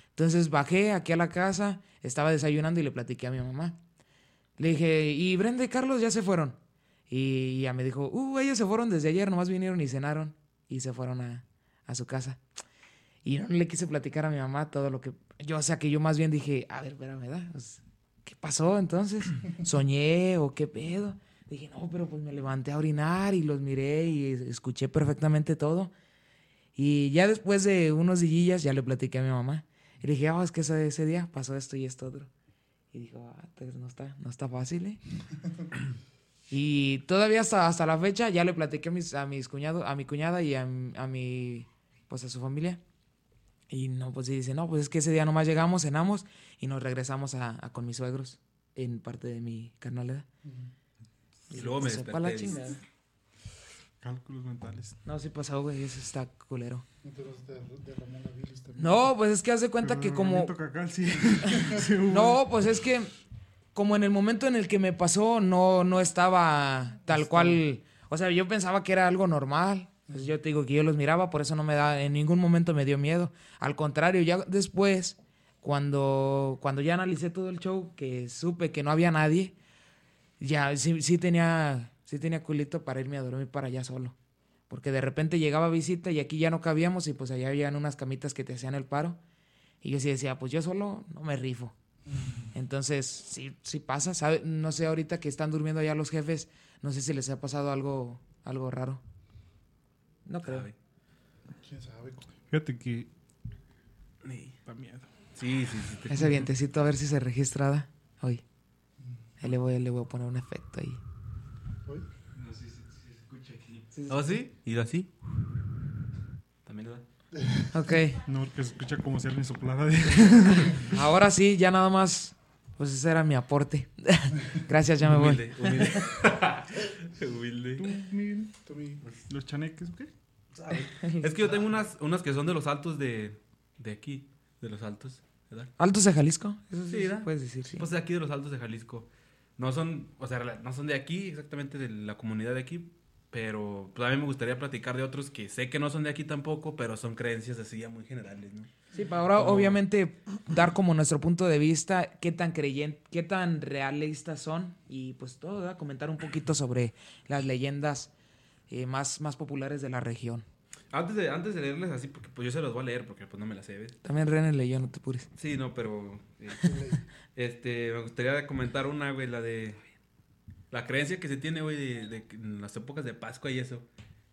Entonces bajé aquí a la casa, estaba desayunando y le platiqué a mi mamá. Le dije, ¿y Brenda y Carlos ya se fueron? Y ella me dijo, uh, ellos se fueron desde ayer, nomás vinieron y cenaron y se fueron a, a su casa. Y no le quise platicar a mi mamá todo lo que... Yo, o sea, que yo más bien dije, a ver, espérame, ¿verdad? Pues, ¿Qué pasó entonces? ¿Soñé o qué pedo? Dije, no, pero pues me levanté a orinar y los miré y escuché perfectamente todo. Y ya después de unos días ya le platiqué a mi mamá. Y le dije, ah, es que ese, ese día pasó esto y esto otro. Y dijo, ah, entonces no está, no está fácil, ¿eh? y todavía hasta, hasta la fecha ya le platiqué a mis, a mis cuñados, a mi cuñada y a, a mi, pues a su familia. Y no, pues sí, dice, no, pues es que ese día nomás llegamos, cenamos y nos regresamos a, a con mis suegros en parte de mi carnalidad. Y luego me la desperté. chingada. Cálculos mentales. No, sí pasó, güey, eso está culero. Entonces de, de Ramón Aviles también. No, pues es que haz de cuenta Pero que como... cacal sí. No, pues es que como en el momento en el que me pasó no, no estaba tal cual. O sea, yo pensaba que era algo normal. Pues yo te digo que yo los miraba, por eso no me da, en ningún momento me dio miedo. Al contrario, ya después, cuando, cuando ya analicé todo el show, que supe que no había nadie, ya sí, sí tenía, sí tenía culito para irme a dormir para allá solo. Porque de repente llegaba visita y aquí ya no cabíamos y pues allá habían unas camitas que te hacían el paro. Y yo sí decía, pues yo solo no me rifo. Entonces, sí, sí pasa. ¿sabe? No sé, ahorita que están durmiendo allá los jefes, no sé si les ha pasado algo, algo raro. No creo. Sabe. ¿Quién sabe? Fíjate que Sí, da miedo. sí, sí. sí, te- Ese vientecito, a ver si se registrada hoy. Ahí le voy, le voy a poner un efecto ahí. ¿Hoy? ¿Oh, sí? ¿Y así? También le da. Ok, No, porque se escucha como si alguien soplara de. ahora sí, ya nada más. Pues ese era mi aporte. Gracias, ya me voy. Humilde, humilde. humilde. Tú, Los chaneques, ¿qué? Es que yo tengo unas, unas que son de los altos de, de aquí. De los altos, ¿verdad? ¿Altos de Jalisco? Eso sí, Sí, puedes decir, sí. Pues de aquí de los altos de Jalisco. No son, o sea, no son de aquí, exactamente de la comunidad de aquí. Pero pues, a mí me gustaría platicar de otros que sé que no son de aquí tampoco, pero son creencias así ya muy generales, ¿no? Sí, para ahora Como- obviamente dar como nuestro punto de vista, qué tan creyente, qué tan realistas son y pues todo, ¿verdad? comentar un poquito sobre las leyendas eh, más, más populares de la región. Antes de, antes de leerles así, porque pues yo se los voy a leer porque pues no me las sé, ¿ves? También René leyó, no te pures. Sí, no, pero eh, este, me gustaría comentar una, güey, la de la creencia que se tiene, güey, de, de que en las épocas de Pascua y eso,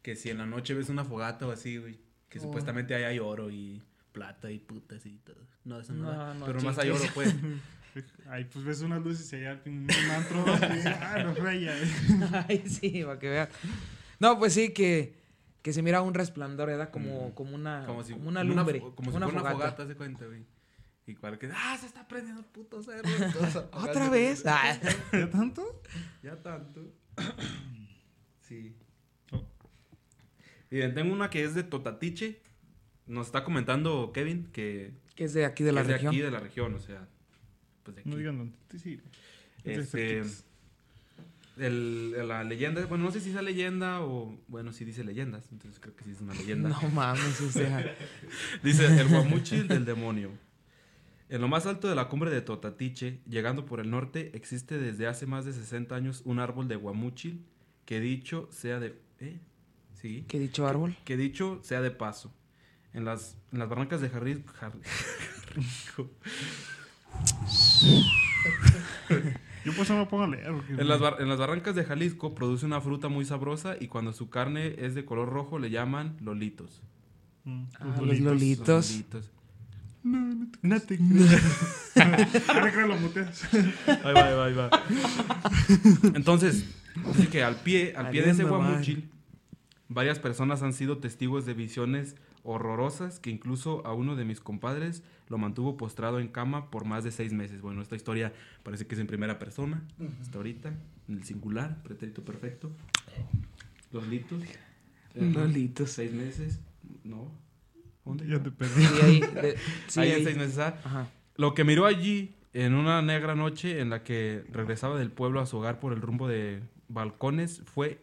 que si en la noche ves una fogata o así, güey, que Oh. supuestamente ahí hay oro y plata y putas y todo. No, eso no, No, da. no, pero más hay oro, pues. Ahí pues ves unas luces y allá un antro. y, ah, no raya. Ay, sí, para que veas. No, pues sí, que, que se mira un resplandor, ¿verdad? Como, Mm. como, una, Como si como una lumbre, como, como si una fuera una fogata. fogata, se cuenta, güey. Y cual que, ah, se está prendiendo el puto cerro. ¿Otra vez? Ah. ¿Ya tanto? Ya tanto. sí. Oh. Bien, tengo una que es de Totatiche. Nos está comentando Kevin que, Que es de aquí de la es de región. aquí de la región, o sea, pues de aquí. No digan dónde. Sí, sí. Este. El- la leyenda, bueno, no sé si es leyenda o, bueno, sí dice leyendas, entonces creo que sí es una leyenda. No mames, o sea. Dice el guamuchil del demonio. En lo más alto de la cumbre de Totatiche, llegando por el norte, existe desde hace más de 60 años un árbol de guamuchil que dicho sea de... ¿Eh? Sí. ¿Qué dicho árbol? Que dicho sea de paso. En las, en las barrancas de Jarri- Jar- Jarrico. Yo pues no me pongo a leer. En las, bar- en las barrancas de Jalisco produce una fruta muy sabrosa y cuando su carne es de color rojo le llaman lolitos. Mm, Ah, los lolitos. Los lolitos. No, no te, no te creas. Ahora creo lo muteas. Ahí va, ahí va, ahí va. Entonces, dice que al pie, al pie de ese guamuchil Varias personas han sido testigos de visiones horrorosas que incluso a uno de mis compadres lo mantuvo postrado en cama por más de seis meses. Bueno, esta historia parece que es en primera persona, hasta ahorita, en el singular, pretérito perfecto. Los litos. Lolitos. Seis meses. No. ¿Dónde? Ya te perdí. Sí, ahí. de- sí, ahí en ahí. seis meses. ah. Ajá. Lo que miró allí en una negra noche en la que regresaba del pueblo a su hogar por el rumbo de balcones fue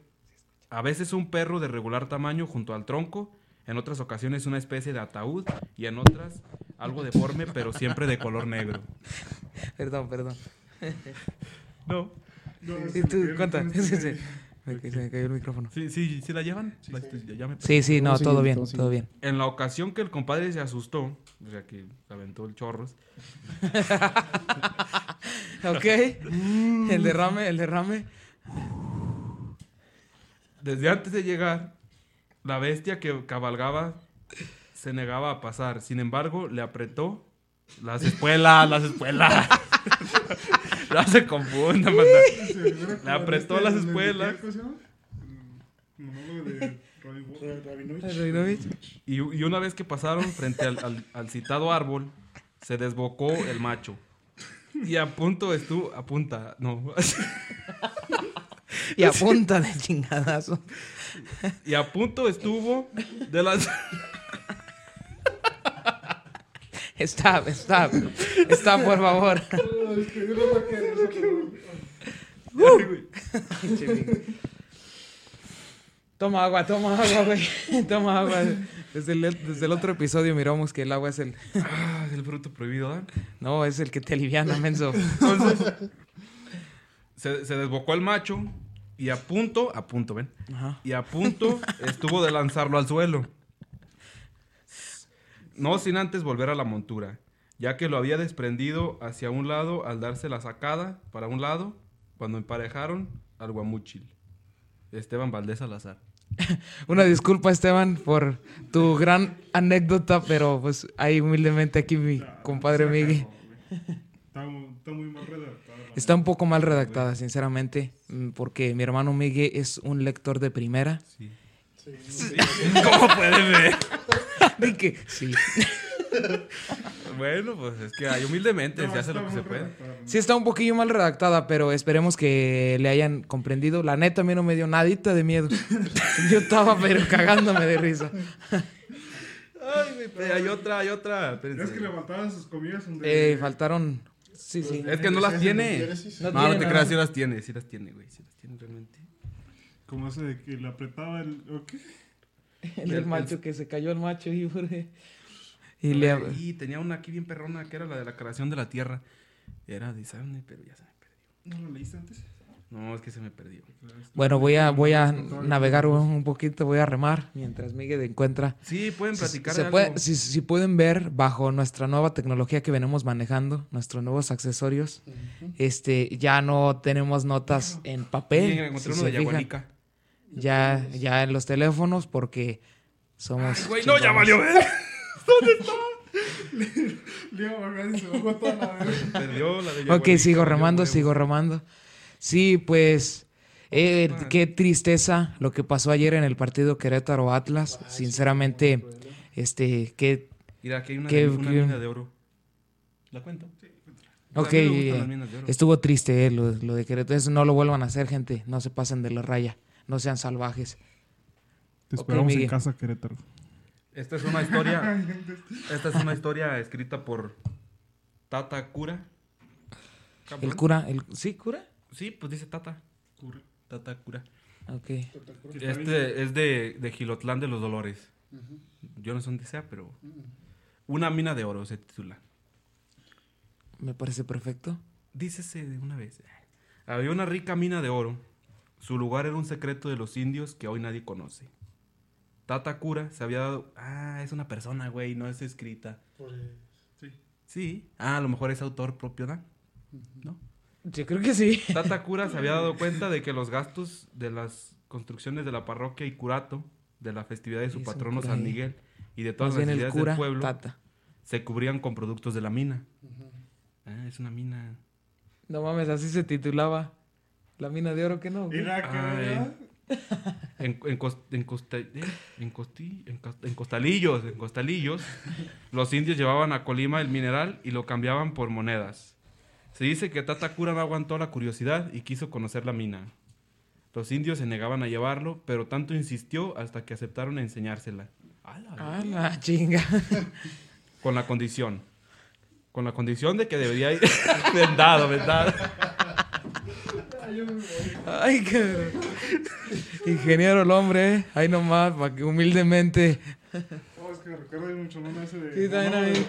a veces un perro de regular tamaño junto al tronco, en otras ocasiones una especie de ataúd y en otras algo deforme pero siempre de color negro. Perdón, perdón. No. No, ¿Y se tú? me Cuenta. Sí, sí. Me, se me cayó el micrófono. Sí, sí, sí la llevan. La- ya- ya me- Sí, sí, no, Todo bien, todo bien. En la ocasión que el compadre se asustó, o sea que se aventó el chorros, Ok. El derrame, el derrame. Desde antes de llegar, la bestia que cabalgaba se negaba a pasar. Sin embargo, le apretó las espuelas, las espuelas. no se. Seguro que Le apretó este, las el de- espuelas. Y, y una vez que pasaron frente al, al- al citado árbol, se desbocó el macho. Y a punto estuvo, a punta, no, Y a punta de chingadazo. y a punto estuvo de las... Stop, stop. Stop, por favor. Toma agua, toma agua, güey. Toma agua. Desde el, desde el otro episodio miramos que el agua es el... Ah, el fruto prohibido, ¿eh? No, es el que te aliviana, menso. Entonces, se, se desbocó el macho y a punto, a punto, ven, Ajá. y a punto estuvo de lanzarlo al suelo. No sin antes volver a la montura, ya que lo había desprendido hacia un lado al darse la sacada para un lado cuando emparejaron al guamúchil. Esteban Valdés Salazar. Una disculpa, Esteban, por tu gran anécdota, pero pues ahí humildemente aquí mi compadre Miguel. Está, mu- está muy mal Está un poco mal redactada, sinceramente, mm, porque mi hermano Miguel es un lector de primera. Sí. Sí. ¿Cómo pueden ver? Sí. Bueno, pues es que hay humildemente, No, se hace lo que se puede. Sí está un poquillo mal redactada, pero esperemos que le hayan comprendido. La neta a mí no me dio nadita de miedo. Yo estaba pero cagándome de risa. Ay, pero hay otra, hay otra. espérense. Es que levantaban sus comidas donde... Eh, faltaron... Sí, sí. Es que no las tiene. No No, te creas, sí las tiene, sí las tiene, güey, sí las tiene realmente. Como ese de que le apretaba el... ¿o qué? El del macho que se cayó el macho y... Y le... Y tenía una aquí bien perrona que era la de la creación de la tierra. Era de pero ya se me perdió. ¿No lo leíste antes? No, es que se me perdió. Bueno, voy a, voy a navegar un, un poquito, voy a remar mientras Miguel encuentra. Sí, pueden platicar Se de puede- algo. si, si pueden ver bajo nuestra nueva tecnología que venimos manejando, nuestros nuevos accesorios, este, ya no tenemos notas en Sí, papel. encontré si uno se de fijan. Ya, ya en los teléfonos porque somos. Güey, no, ya valió ver. Leo Barragán se bajó toda la vez. Perdió la de Ok, Yaguanica, sigo valió remando, huevos. sigo remando. Sí, pues. eh, Ah. qué tristeza lo que pasó ayer en el partido Querétaro Atlas. Sinceramente, este, qué Mira, aquí hay una, Qué- de- una qué- mina de oro. ¿La cuento? Sí, Ok, eh, estuvo triste eh, lo, lo de Querétaro. Eso no lo vuelvan a hacer, gente. No se pasen de la raya. No sean salvajes. Te esperamos Miguel. en casa, Querétaro. Esta es una historia. esta es una historia escrita por Tata Cura. Cabrón. El cura, el, ¿sí, cura? Sí, pues dice Tata. Cura. Tata Cura. Ok. Este es de, de Gilotlán de los Dolores. Yo no sé dónde sea, pero. Una mina de oro se titula. Me parece perfecto. Dícese de una vez. Había una rica mina de oro. Su lugar era un secreto de los indios que hoy nadie conoce. Tata Cura se había dado. Ah, es una persona, güey, no es escrita. Sí. Ah, a lo mejor es autor propio, ¿no? ¿No? Yo creo que sí. Tata Cura se había dado cuenta de que los gastos de las construcciones de la parroquia y curato, de la festividad de su Es patrono San. Miguel y de todas Más las cura, del pueblo, tata. se cubrían con productos de la mina. Ah, es una mina. No mames, así se titulaba. La mina de oro que no. güey. Mira que Ay. ¿verdad? En, en, cos- en costa- eh, en costi- en cos- en costalillos, en costalillos, los indios llevaban a Colima el mineral y lo cambiaban por monedas. Se dice que Tatakura no aguantó la curiosidad y quiso conocer la mina. Los indios se negaban a llevarlo, pero tanto insistió hasta que aceptaron enseñársela. A la Ah, la chinga. con la condición. Con la condición de que debería ir vendado, vendado. Ay, cabrón. Ingeniero el hombre, ¿eh? Ahí nomás, para que humildemente. Oh, es que recuerdo ese de. Sí, también.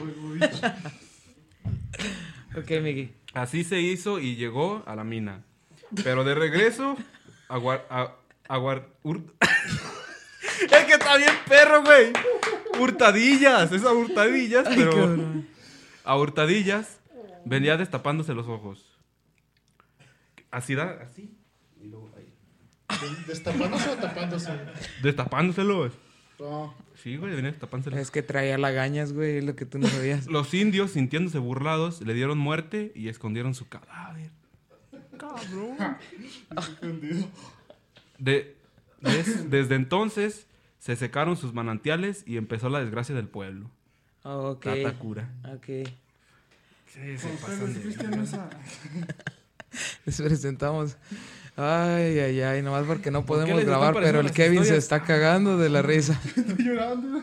Ok, Miki. Así se hizo y llegó a la mina. Pero de regreso, aguar, a- aguar- hur- es que está bien perro, güey. Hurtadillas, esas hurtadillas, Ay, pero cabrón. a hurtadillas venía destapándose los ojos. Así da, así. Y luego ahí. ¿Destapándose o tapándose? Destapándoselos. No. Sí, güey, venía destapándoselos. Es que traía lagañas, güey, es lo que tú no sabías. Los indios, sintiéndose burlados, le dieron muerte y escondieron su cadáver. Cabrón. De, des- desde entonces se secaron sus manantiales y empezó la desgracia del pueblo. Ok. Tatakura. Ok. Sí, se pasan de-. Les presentamos. Ay, ay, ay, nomás porque no ¿Por qué podemos grabar, pero el Kevin se está cagando de la risa. Estoy llorando.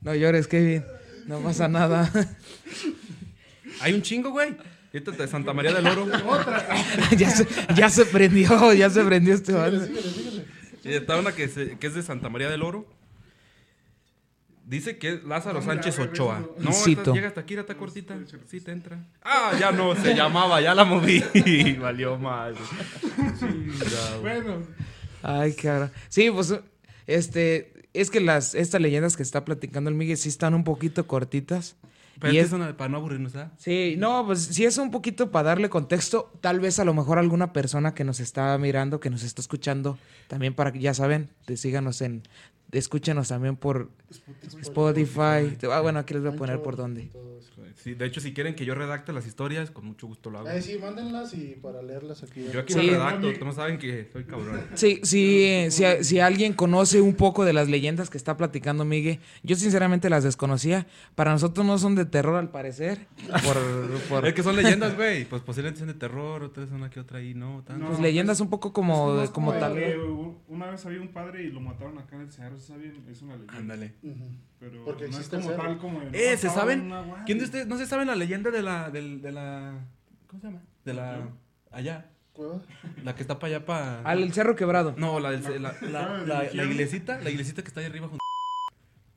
No llores, Kevin. No pasa nada. Hay un chingo, güey. Esta es de Santa María del Oro. ya, se, ya se prendió, ya se prendió este vato. Síguele, síguele. Y está una que, se- que es de Santa María del Oro. Dice que es Lázaro Sánchez Ochoa. No, Cito. esta- llega hasta aquí, está cortita. Sí, te entra. Ah, ya no, se llamaba, ya la moví. Valió mal. Chingado. Bueno, Ay, cabrón. Sí, pues, este, es que las, estas leyendas que está platicando el Miguel sí están un poquito cortitas. Pero y es es, una para no aburrirnos, ¿verdad? sí, no, pues sí es un poquito para darle contexto. Tal vez a lo mejor alguna persona que nos está mirando, que nos está escuchando, también para que ya saben, te síganos en, escúchenos también por Spotify. Ah, bueno, aquí les voy a poner por dónde. Sí, de hecho, si quieren que yo redacte las historias, con mucho gusto lo hago. Ay, sí, mándenlas y para leerlas aquí. Yo aquí Sí. las redacto, no saben que soy cabrón. Sí, sí, si, si alguien conoce un poco de las leyendas que está platicando Miguel, yo sinceramente las desconocía. Para nosotros no son de terror al parecer. Por, por Es que son leyendas, güey. Pues posiblemente son de terror, otras una que otra ahí, no. tanto. pues, leyendas un poco como, como tal. u- Una vez había un padre y lo mataron acá en el cerro. ¿sí ¿Saben? Es una leyenda. Ándale. Pero Porque no es el como tal como. de, no, Eh, ¿se saben? ¿Quién de ustedes no se sabe la leyenda de la, del- de la, ¿cómo se llama? De la, allá, ¿Cueva? la que está para allá para... Al el cerro quebrado. No, la, del, la, la, la, iglesita, la iglesita que está ahí arriba junto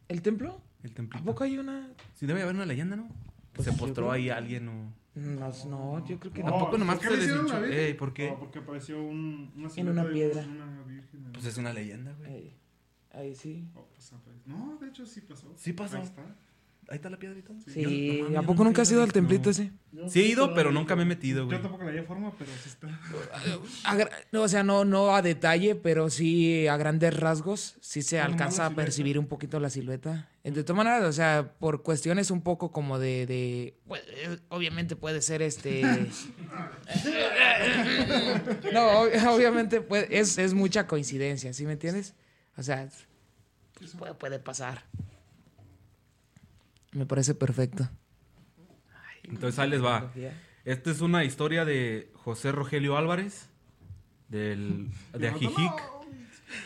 ¿El templo? el ¿A templito. poco hay una? Sí debe haber una leyenda, ¿no? Que Pues se postró creo. ahí alguien o... No, no, yo creo que No, no. ¿A poco nomás ¿por qué se le hicieron deshinchó? la Virgen? Ey, ¿por qué? No, porque apareció un, una En una de piedra. Una virgen. en- Pues es una leyenda, güey. Ahí, sí. Oh, pues, no, de hecho sí pasó. Sí pasó. Ahí está. Ahí está la piedra y todo. Sí, Yo- no mames, ¿a poco nunca has ido al templito no. ese? Yo Sí he ido, pero nunca me he metido, güey. Yo tampoco le di forma, pero sí está. No, o sea, no, no a detalle, pero sí a grandes rasgos, sí se alcanza a percibir un poquito la silueta. De todas maneras, o sea, por cuestiones un poco como de, de pues, obviamente puede ser este... no, ob- obviamente puede- es, es mucha coincidencia, ¿sí me entiendes? O sea, pues, puede, puede pasar. Me parece perfecto. Entonces ahí les va. Esta es una historia de José Rogelio Álvarez, del, de Ajijic.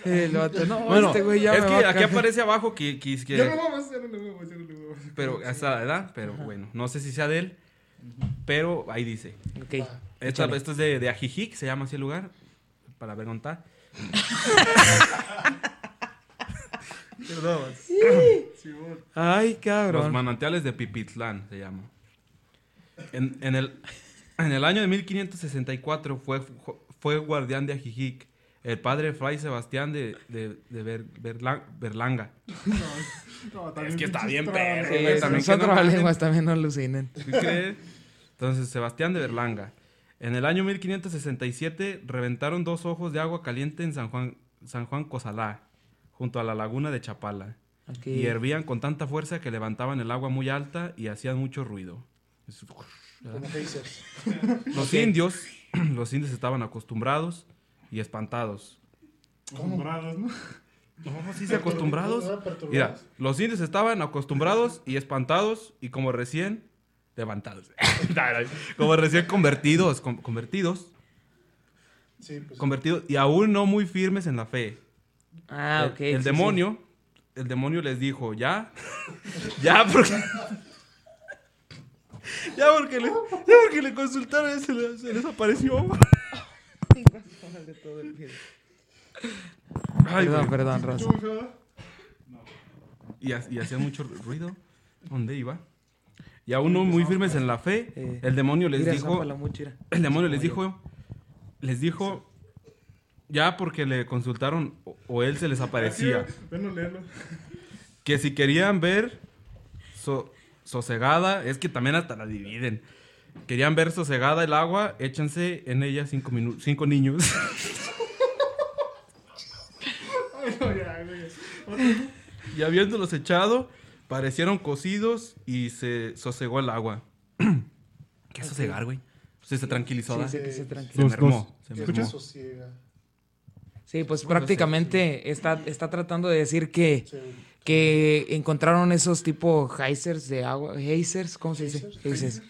El vato, no, Bueno, este güey ya es que a aquí aparece abajo que... que, que- Yo no no le vamos, yo no le vamos. pero a esa edad, pero bueno, no sé si sea de él, pero ahí dice. Ok, Esta, esto es de, de Ajijic, se llama así el lugar, para ver está. Perdón. Sí, bueno. Ay, Los manantiales de Pipitlán se llama. En, en el, en el año de 1564 fue, fue guardián de Ajijic el padre Fray Sebastián de, de, de Ber- Berla- Berlanga. No, Es también que está bien perro, Sí, güey, también que nosotros no lenguas también no alucinen. Entonces, Sebastián de Berlanga. En el año 1567 reventaron dos ojos de agua caliente en San Juan, San Juan Cosalá, junto a la laguna de Chapala. Ok. Y hervían con tanta fuerza que levantaban el agua muy alta y hacían mucho ruido. Los Ok. indios, los indios estaban acostumbrados y espantados. Acostumbrados, ¿no? No, sí, se acostumbrados. Mira, los indios estaban acostumbrados y espantados y como recién levantados. como recién convertidos, con- convertidos, Sí, pues. convertidos y aún no muy firmes en la fe. Ah, El- ok. el sí, demonio, el demonio les dijo, ya, ya porque... Ya porque, le, ya porque le consultaron y se, le- se les apareció. sí. Órale, todo el pedo. Ay, Perdón, perdón, Raza. Muy feo, ¿verdad? y, ha- y hacían mucho ruido. ¿Dónde iba? Y aún no muy firmes en la fe, Eh, el demonio les dijo, el demonio les dijo, les dijo, ya porque le consultaron o, o él se les aparecía, Ven a leerlo. que si querían ver so- sosegada, es que también hasta la dividen. Querían ver sosegada el agua, échense en ella cinco, minu- cinco niños. Ay, no, ya, güey. y habiéndolos echado, parecieron cocidos y se sosegó el agua. ¿Qué es sosegar, güey? Se tranquilizó, Sí, sí, se mermó. Se ¿Qué mermó. sosiega? Sí, pues prácticamente está, está tratando de decir que, Sí. que encontraron esos tipo geysers de agua. Geysers, ¿cómo se dice? Geysers.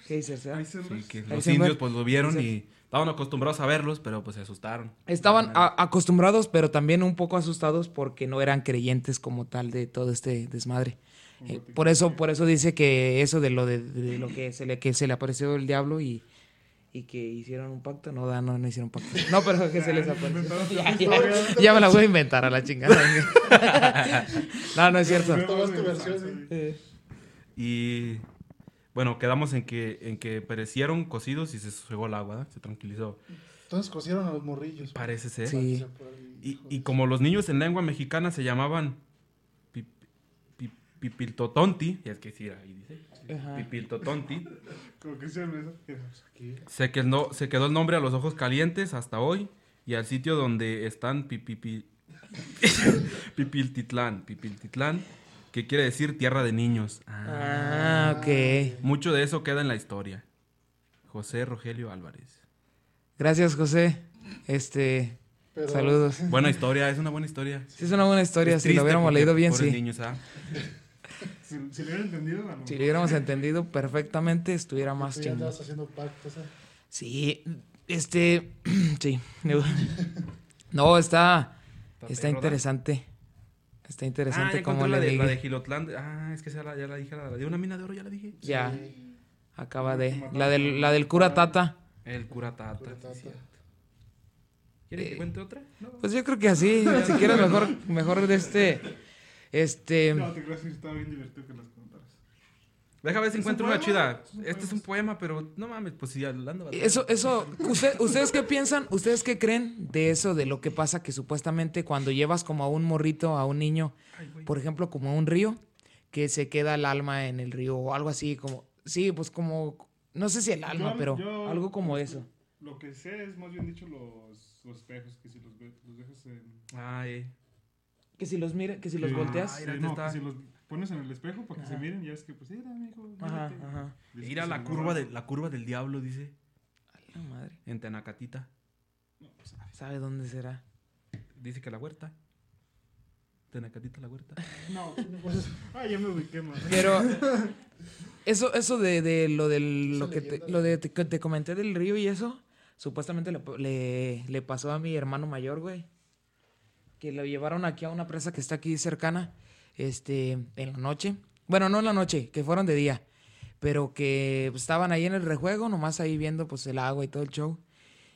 Los indios pues lo vieron y estaban acostumbrados a verlos, pero pues se asustaron. Estaban a- acostumbrados, pero también un poco asustados porque no eran creyentes como tal de todo este desmadre. Eh, por eso, por eso dice que eso de lo de, de lo que se le que se le apareció el diablo y, y que hicieron un pacto, no, da, no, no hicieron pacto. No, pero que se les apareció. Ya, ya, ya me la voy a inventar a la chingada. no, no es cierto. Eh, Y bueno, quedamos en que, en que perecieron cocidos y se sosegó el agua, se tranquilizó. Entonces cosieron a los morrillos. Parece ser. Sí. Y, y como los niños en lengua mexicana se llamaban pi- pi- pipiltotonti, y es que sí, ahí dice, Pues, aquí. se quedó, se quedó el nombre a los ojos calientes hasta hoy y al sitio donde están pipipi, Pipiltitlán, Pipiltitlán, que quiere decir tierra de niños. Ah, ok. Mucho de eso queda en la historia. José Rogelio Álvarez. Gracias, José. Este, Pero- saludos. Buena historia, es una buena historia. Sí, es una buena historia. Es Si lo hubiéramos leído bien, pobres sí. niños, ¿ah? Si, si lo hubieran entendido, lo Si lo hubiéramos entendido perfectamente, estuviera más Tú ya andabas haciendo pactos, ¿eh? Sí, este, sí. No, está, está interesante. Está Ah, interesante encontré le la de, la de diga. Gilotlán. Ah, es que esa la- ya la dije, la de una mina de oro, ya la dije. Ya, Sí. acaba de. La del, la del cura Tata. El cura Tata. Cura sí, Tata. cierto. ¿Quieres que Eh, cuente otra? No. Pues yo creo que así, si quieres mejor, mejor de este, este, No, te que estaba bien divertido que las contaras. Deja ver si ¿Es un encuentro una chida. Es un Este es un poema, pero no mames, pues si hablando. Eso, eso, usted- ¿ustedes qué piensan? ¿Ustedes qué creen de eso, de lo que pasa que supuestamente cuando llevas como a un morrito, a un niño, por ejemplo, como a un río, que se queda el alma en el río o algo así, como, sí, pues como, no sé si el alma, Yo- pero yo- algo como eso. Lo que sé es más bien dicho los, los espejos, que si los, ve- los dejas en... Ay. Que si los mire, que si los volteas. mira, no, está. que si los pones en el espejo para que se miren, ya es que pues, mira, amigo. Ajá, mírate". ajá. Mira que la curva, de, la curva del diablo, dice. La madre. En Tenacatita. No, pues, ¿Sabe dónde será? Dice que la huerta. Tenacatita la huerta. No, pues, ah, ya me ubiqué más. Pero eso, eso de, de lo del lo que te, lo de te, que te comenté del río y eso, supuestamente le, le, le pasó a mi hermano mayor, güey. Que lo llevaron aquí a una presa que está aquí cercana, este, en la noche. Bueno, no en la noche, que fueron de día. Pero que estaban ahí en el rejuego, nomás ahí viendo pues el agua y todo el show.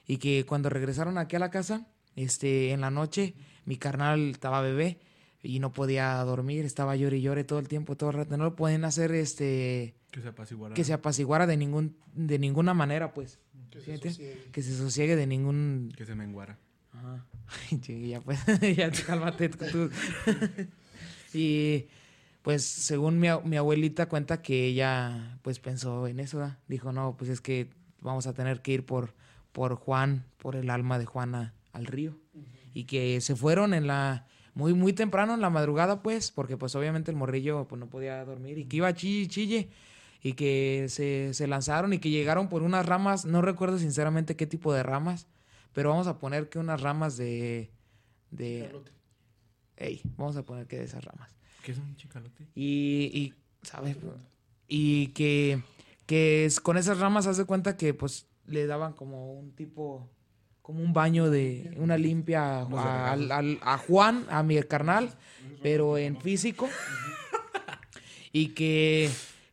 Y que cuando regresaron aquí a la casa, este, en la noche, mi carnal estaba bebé y no podía dormir, estaba llore y llore todo el tiempo, todo el rato. No lo pueden hacer, este, Que se apaciguara. que se apaciguara de ningún, de ninguna manera, pues. Que se sosiegue. que se sosiegue de ningún. Que se menguara. Ajá. Ya pues, ya tú cálmate tú. y pues según mi, mi abuelita cuenta que ella pues pensó en eso, dijo, no, pues es que vamos a tener que ir por, por Juan, por el alma de Juana al río. Y que se fueron en la, muy, muy temprano en la madrugada, pues, porque pues obviamente el morrillo pues no podía dormir y que iba chille, chille. Y que se, se lanzaron y que llegaron por unas ramas, no recuerdo sinceramente qué tipo de ramas, pero vamos a poner que unas ramas de, de... Calote. Ey, vamos a poner que de esas ramas. ¿Qué es un chicalote? Y, y ¿sabes? Y que, que es- con esas ramas haz de cuenta que pues le daban como un tipo, como un baño de, una limpia a, a- a Juan, a mi carnal, pero en físico. Y que,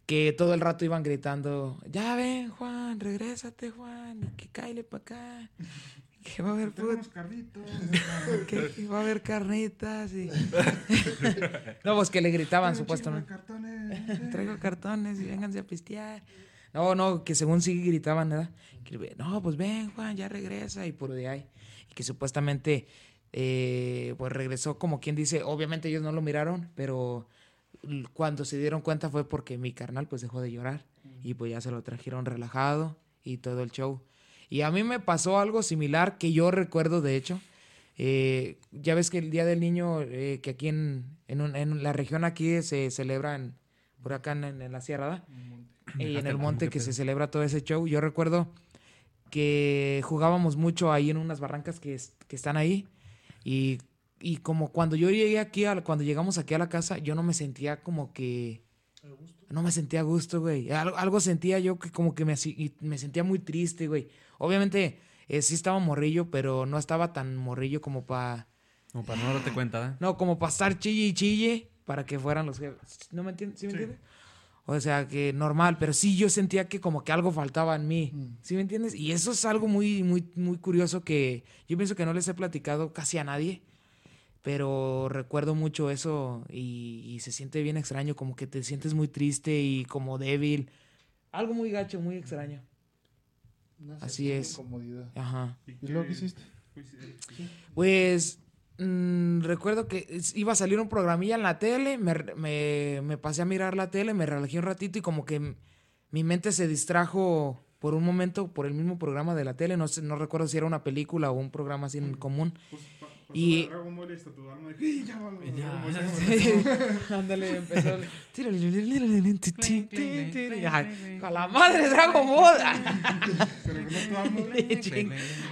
que todo el rato iban gritando, ya ven Juan, regrésate Juan, y que cáile para acá. Que va a haber carritos. que que va a haber carnitas y... no, pues que le gritaban supuestamente. cartones. Traigo cartones y vénganse a pistear. No, no, que según sí gritaban, ¿verdad? Que, no, pues ven, Juan, ya regresa y por de ahí. Y que supuestamente, eh, pues regresó como quien dice, obviamente ellos no lo miraron, pero cuando se dieron cuenta fue porque mi carnal pues dejó de llorar y pues ya se lo trajeron relajado y todo el show. Y a mí me pasó algo similar que yo recuerdo, de hecho. Eh, ya ves que el Día del Niño, eh, que aquí en, en, un- en la región aquí se celebra en, por acá en, en la sierra, ¿verdad? Y en el monte que se celebra todo ese show. Yo recuerdo que jugábamos mucho ahí en unas barrancas que, es- que están ahí. Y, y como cuando yo llegué aquí, a, la- cuando llegamos aquí a la casa, yo no me sentía como que... No me sentía a gusto, güey. Algo, algo sentía yo que como que me, me sentía muy triste, güey. Obviamente eh, sí estaba morrillo, pero no estaba tan morrillo como para... Como para no darte cuenta, ¿eh? No, como para estar chille y chille para que fueran los jefes. ¿No me entiendes? ¿Sí me entiendes? O sea, que normal, pero sí yo sentía que como que algo faltaba en mí. ¿Sí me entiendes? Y eso es algo muy, muy, muy curioso que yo pienso que no les he platicado casi a nadie. Pero recuerdo mucho eso y, y se siente bien extraño, como que te sientes muy triste y como débil. Algo muy gacho, muy extraño. Una Así es. incomodidad. Ajá. ¿Y luego qué hiciste? Pues mm, recuerdo que iba a salir un programilla en la tele, me, me- me pasé a mirar la tele, me relajé un ratito y como que mi mente se distrajo por un momento por el mismo programa de la tele, no sé, no recuerdo si era una película o un programa así en común. Y- Y. Dragon Ball hasta tu alma de. "Ey, ya, vamos, Ándale, empezó. Con la madre Dragon Ball.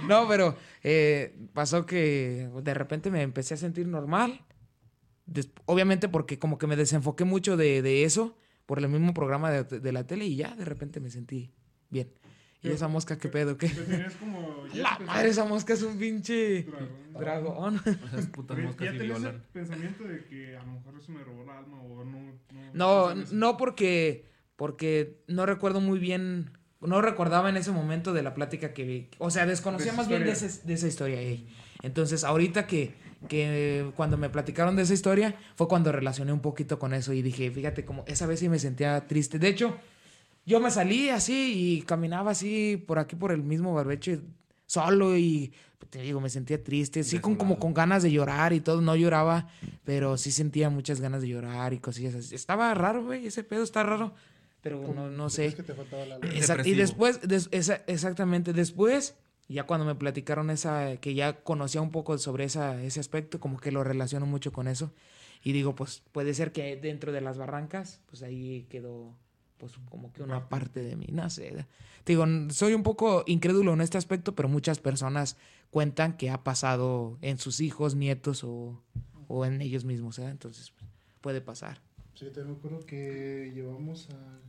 No, pero eh, pasó que de repente me empecé a sentir normal. Des- obviamente porque como que me desenfoqué mucho de, de eso por el mismo programa de, de la tele y ya de repente me sentí bien. ¿Y esa mosca qué pedo? ¿Qué? Te tenías como. ya La madre, esa mosca es un pinche Dragón. dragón. Esas putas Güey, moscas ¿Ya sí tenías el pensamiento de que a lo mejor eso me robó la alma o no? No, no porque, porque no recuerdo muy bien, no recordaba en ese momento de la plática que vi. O sea, desconocía De más bien de, ese- de esa historia. ey. Entonces, ahorita que, que cuando me platicaron de esa historia, fue cuando relacioné un poquito con eso y dije, fíjate, como esa vez sí me sentía triste. De hecho, yo me salí así y caminaba así por aquí, por el mismo barbecho, solo y te digo, me sentía triste, sí, con, como con ganas de llorar y todo. No lloraba, pero sí sentía muchas ganas de llorar y cosillas así. Estaba raro, güey, ese pedo está raro, pero no, no sé. Es que te faltaba la luz. Exact- y después, des- esa- exactamente, después, ya cuando me platicaron esa, que ya conocía un poco sobre esa, ese aspecto, como que lo relaciono mucho con eso. Y digo, pues puede ser que dentro de las barrancas, pues ahí quedó, pues como que una parte de mí, no sé. Te digo, soy un poco incrédulo en este aspecto, pero muchas personas cuentan que ha pasado en sus hijos, nietos o, o en ellos mismos, ¿eh? Entonces, puede pasar. Sí, también me acuerdo que llevamos a.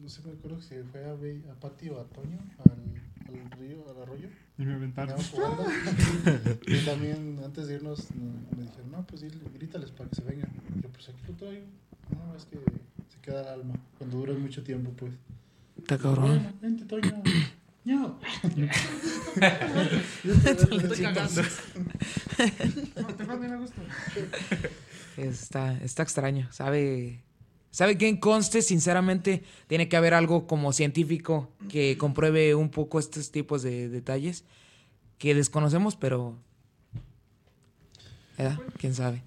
No sé, me acuerdo si fue a, Be- a Pati o a Toño, al, al río, al arroyo. Y me aventaron. Y también antes de irnos me dijeron, no, pues grítales para que se vengan. Yo, pues aquí lo traigo. No, es que se queda el alma cuando duras mucho tiempo, pues. Está cabrón. Vente, Toño. No. Estoy cagando. No, te fue bien a gusto. Está, está extraño. Sabe, sabe que en conste, sinceramente, tiene que haber algo como científico que compruebe un poco estos tipos de detalles que desconocemos, pero. ¿Quién sabe?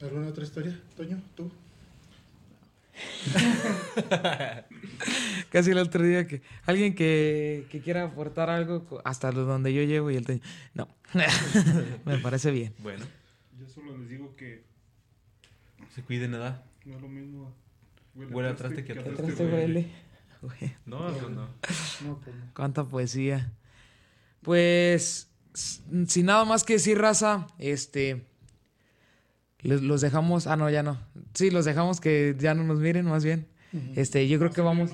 ¿Alguna otra historia, Toño? ¿Tú? Casi el otro día que alguien que, que quiera aportar algo hasta lo donde yo llego y el teño. No, me parece bien. Bueno, Yo solo les digo que se cuiden, ¿verdad? no es lo mismo. Huele a traste que a ¿Qué traste traste huele? Güey, No, no, no. No, pues no. Cuánta poesía. Pues sin nada más que decir, raza, este. Les- los dejamos. Ah, no, ya no. Sí, los dejamos que ya no nos miren, más bien. Este, yo creo que vamos,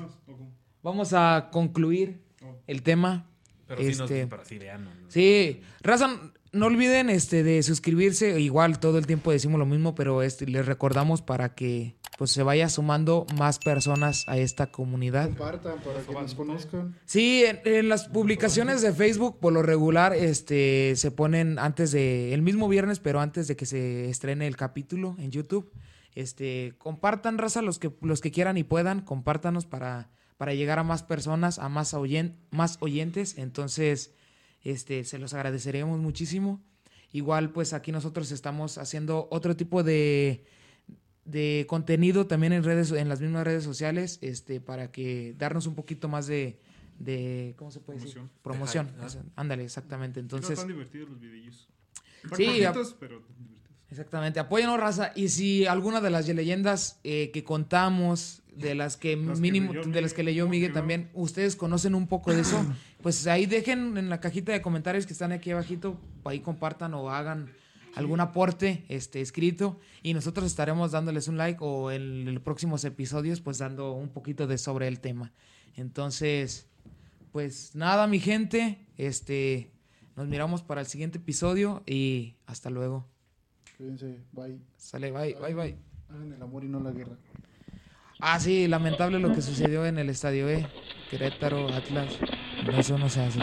vamos a concluir el tema. Pero sí, Este, no, pero sí, vean. no, no. Sí, raza, no olviden este de suscribirse. Igual todo el tiempo decimos lo mismo, pero este les recordamos para que pues se vaya sumando más personas a esta comunidad. Compartan para que nos conozcan. Sí, en, en las publicaciones de Facebook por lo regular este se ponen antes de el mismo viernes, pero antes de que se estrene el capítulo en YouTube. Este, compartan raza los que los que quieran y puedan, compártanos para para llegar a más personas, a más oyen- más oyentes, entonces este se los agradeceríamos muchísimo. Igual pues aquí nosotros estamos haciendo otro tipo de de contenido también en redes en las mismas redes sociales este para que darnos un poquito más de de cómo se puede Promoción. decir promoción ándale exactamente Entonces, están divertidos los videillos. Están Sí, cortitos, pero divertidos. Exactamente. Apóyanos raza. Y si alguna de las leyendas eh, que contamos de las que Las mínimo de las que leyó ¿cómo Miguel no? también ustedes conocen un poco de eso pues ahí dejen en la cajita de comentarios que están aquí abajito ahí compartan o hagan algún aporte este escrito y nosotros estaremos dándoles un like o en los próximos episodios pues dando un poquito de sobre el tema. Entonces pues nada mi gente este nos miramos para el siguiente episodio y hasta luego Cuídense, bye. sale bye bye bye Hagan el amor y no la guerra. ah sí lamentable lo que sucedió en el estadio E Querétaro Atlas eso no se hace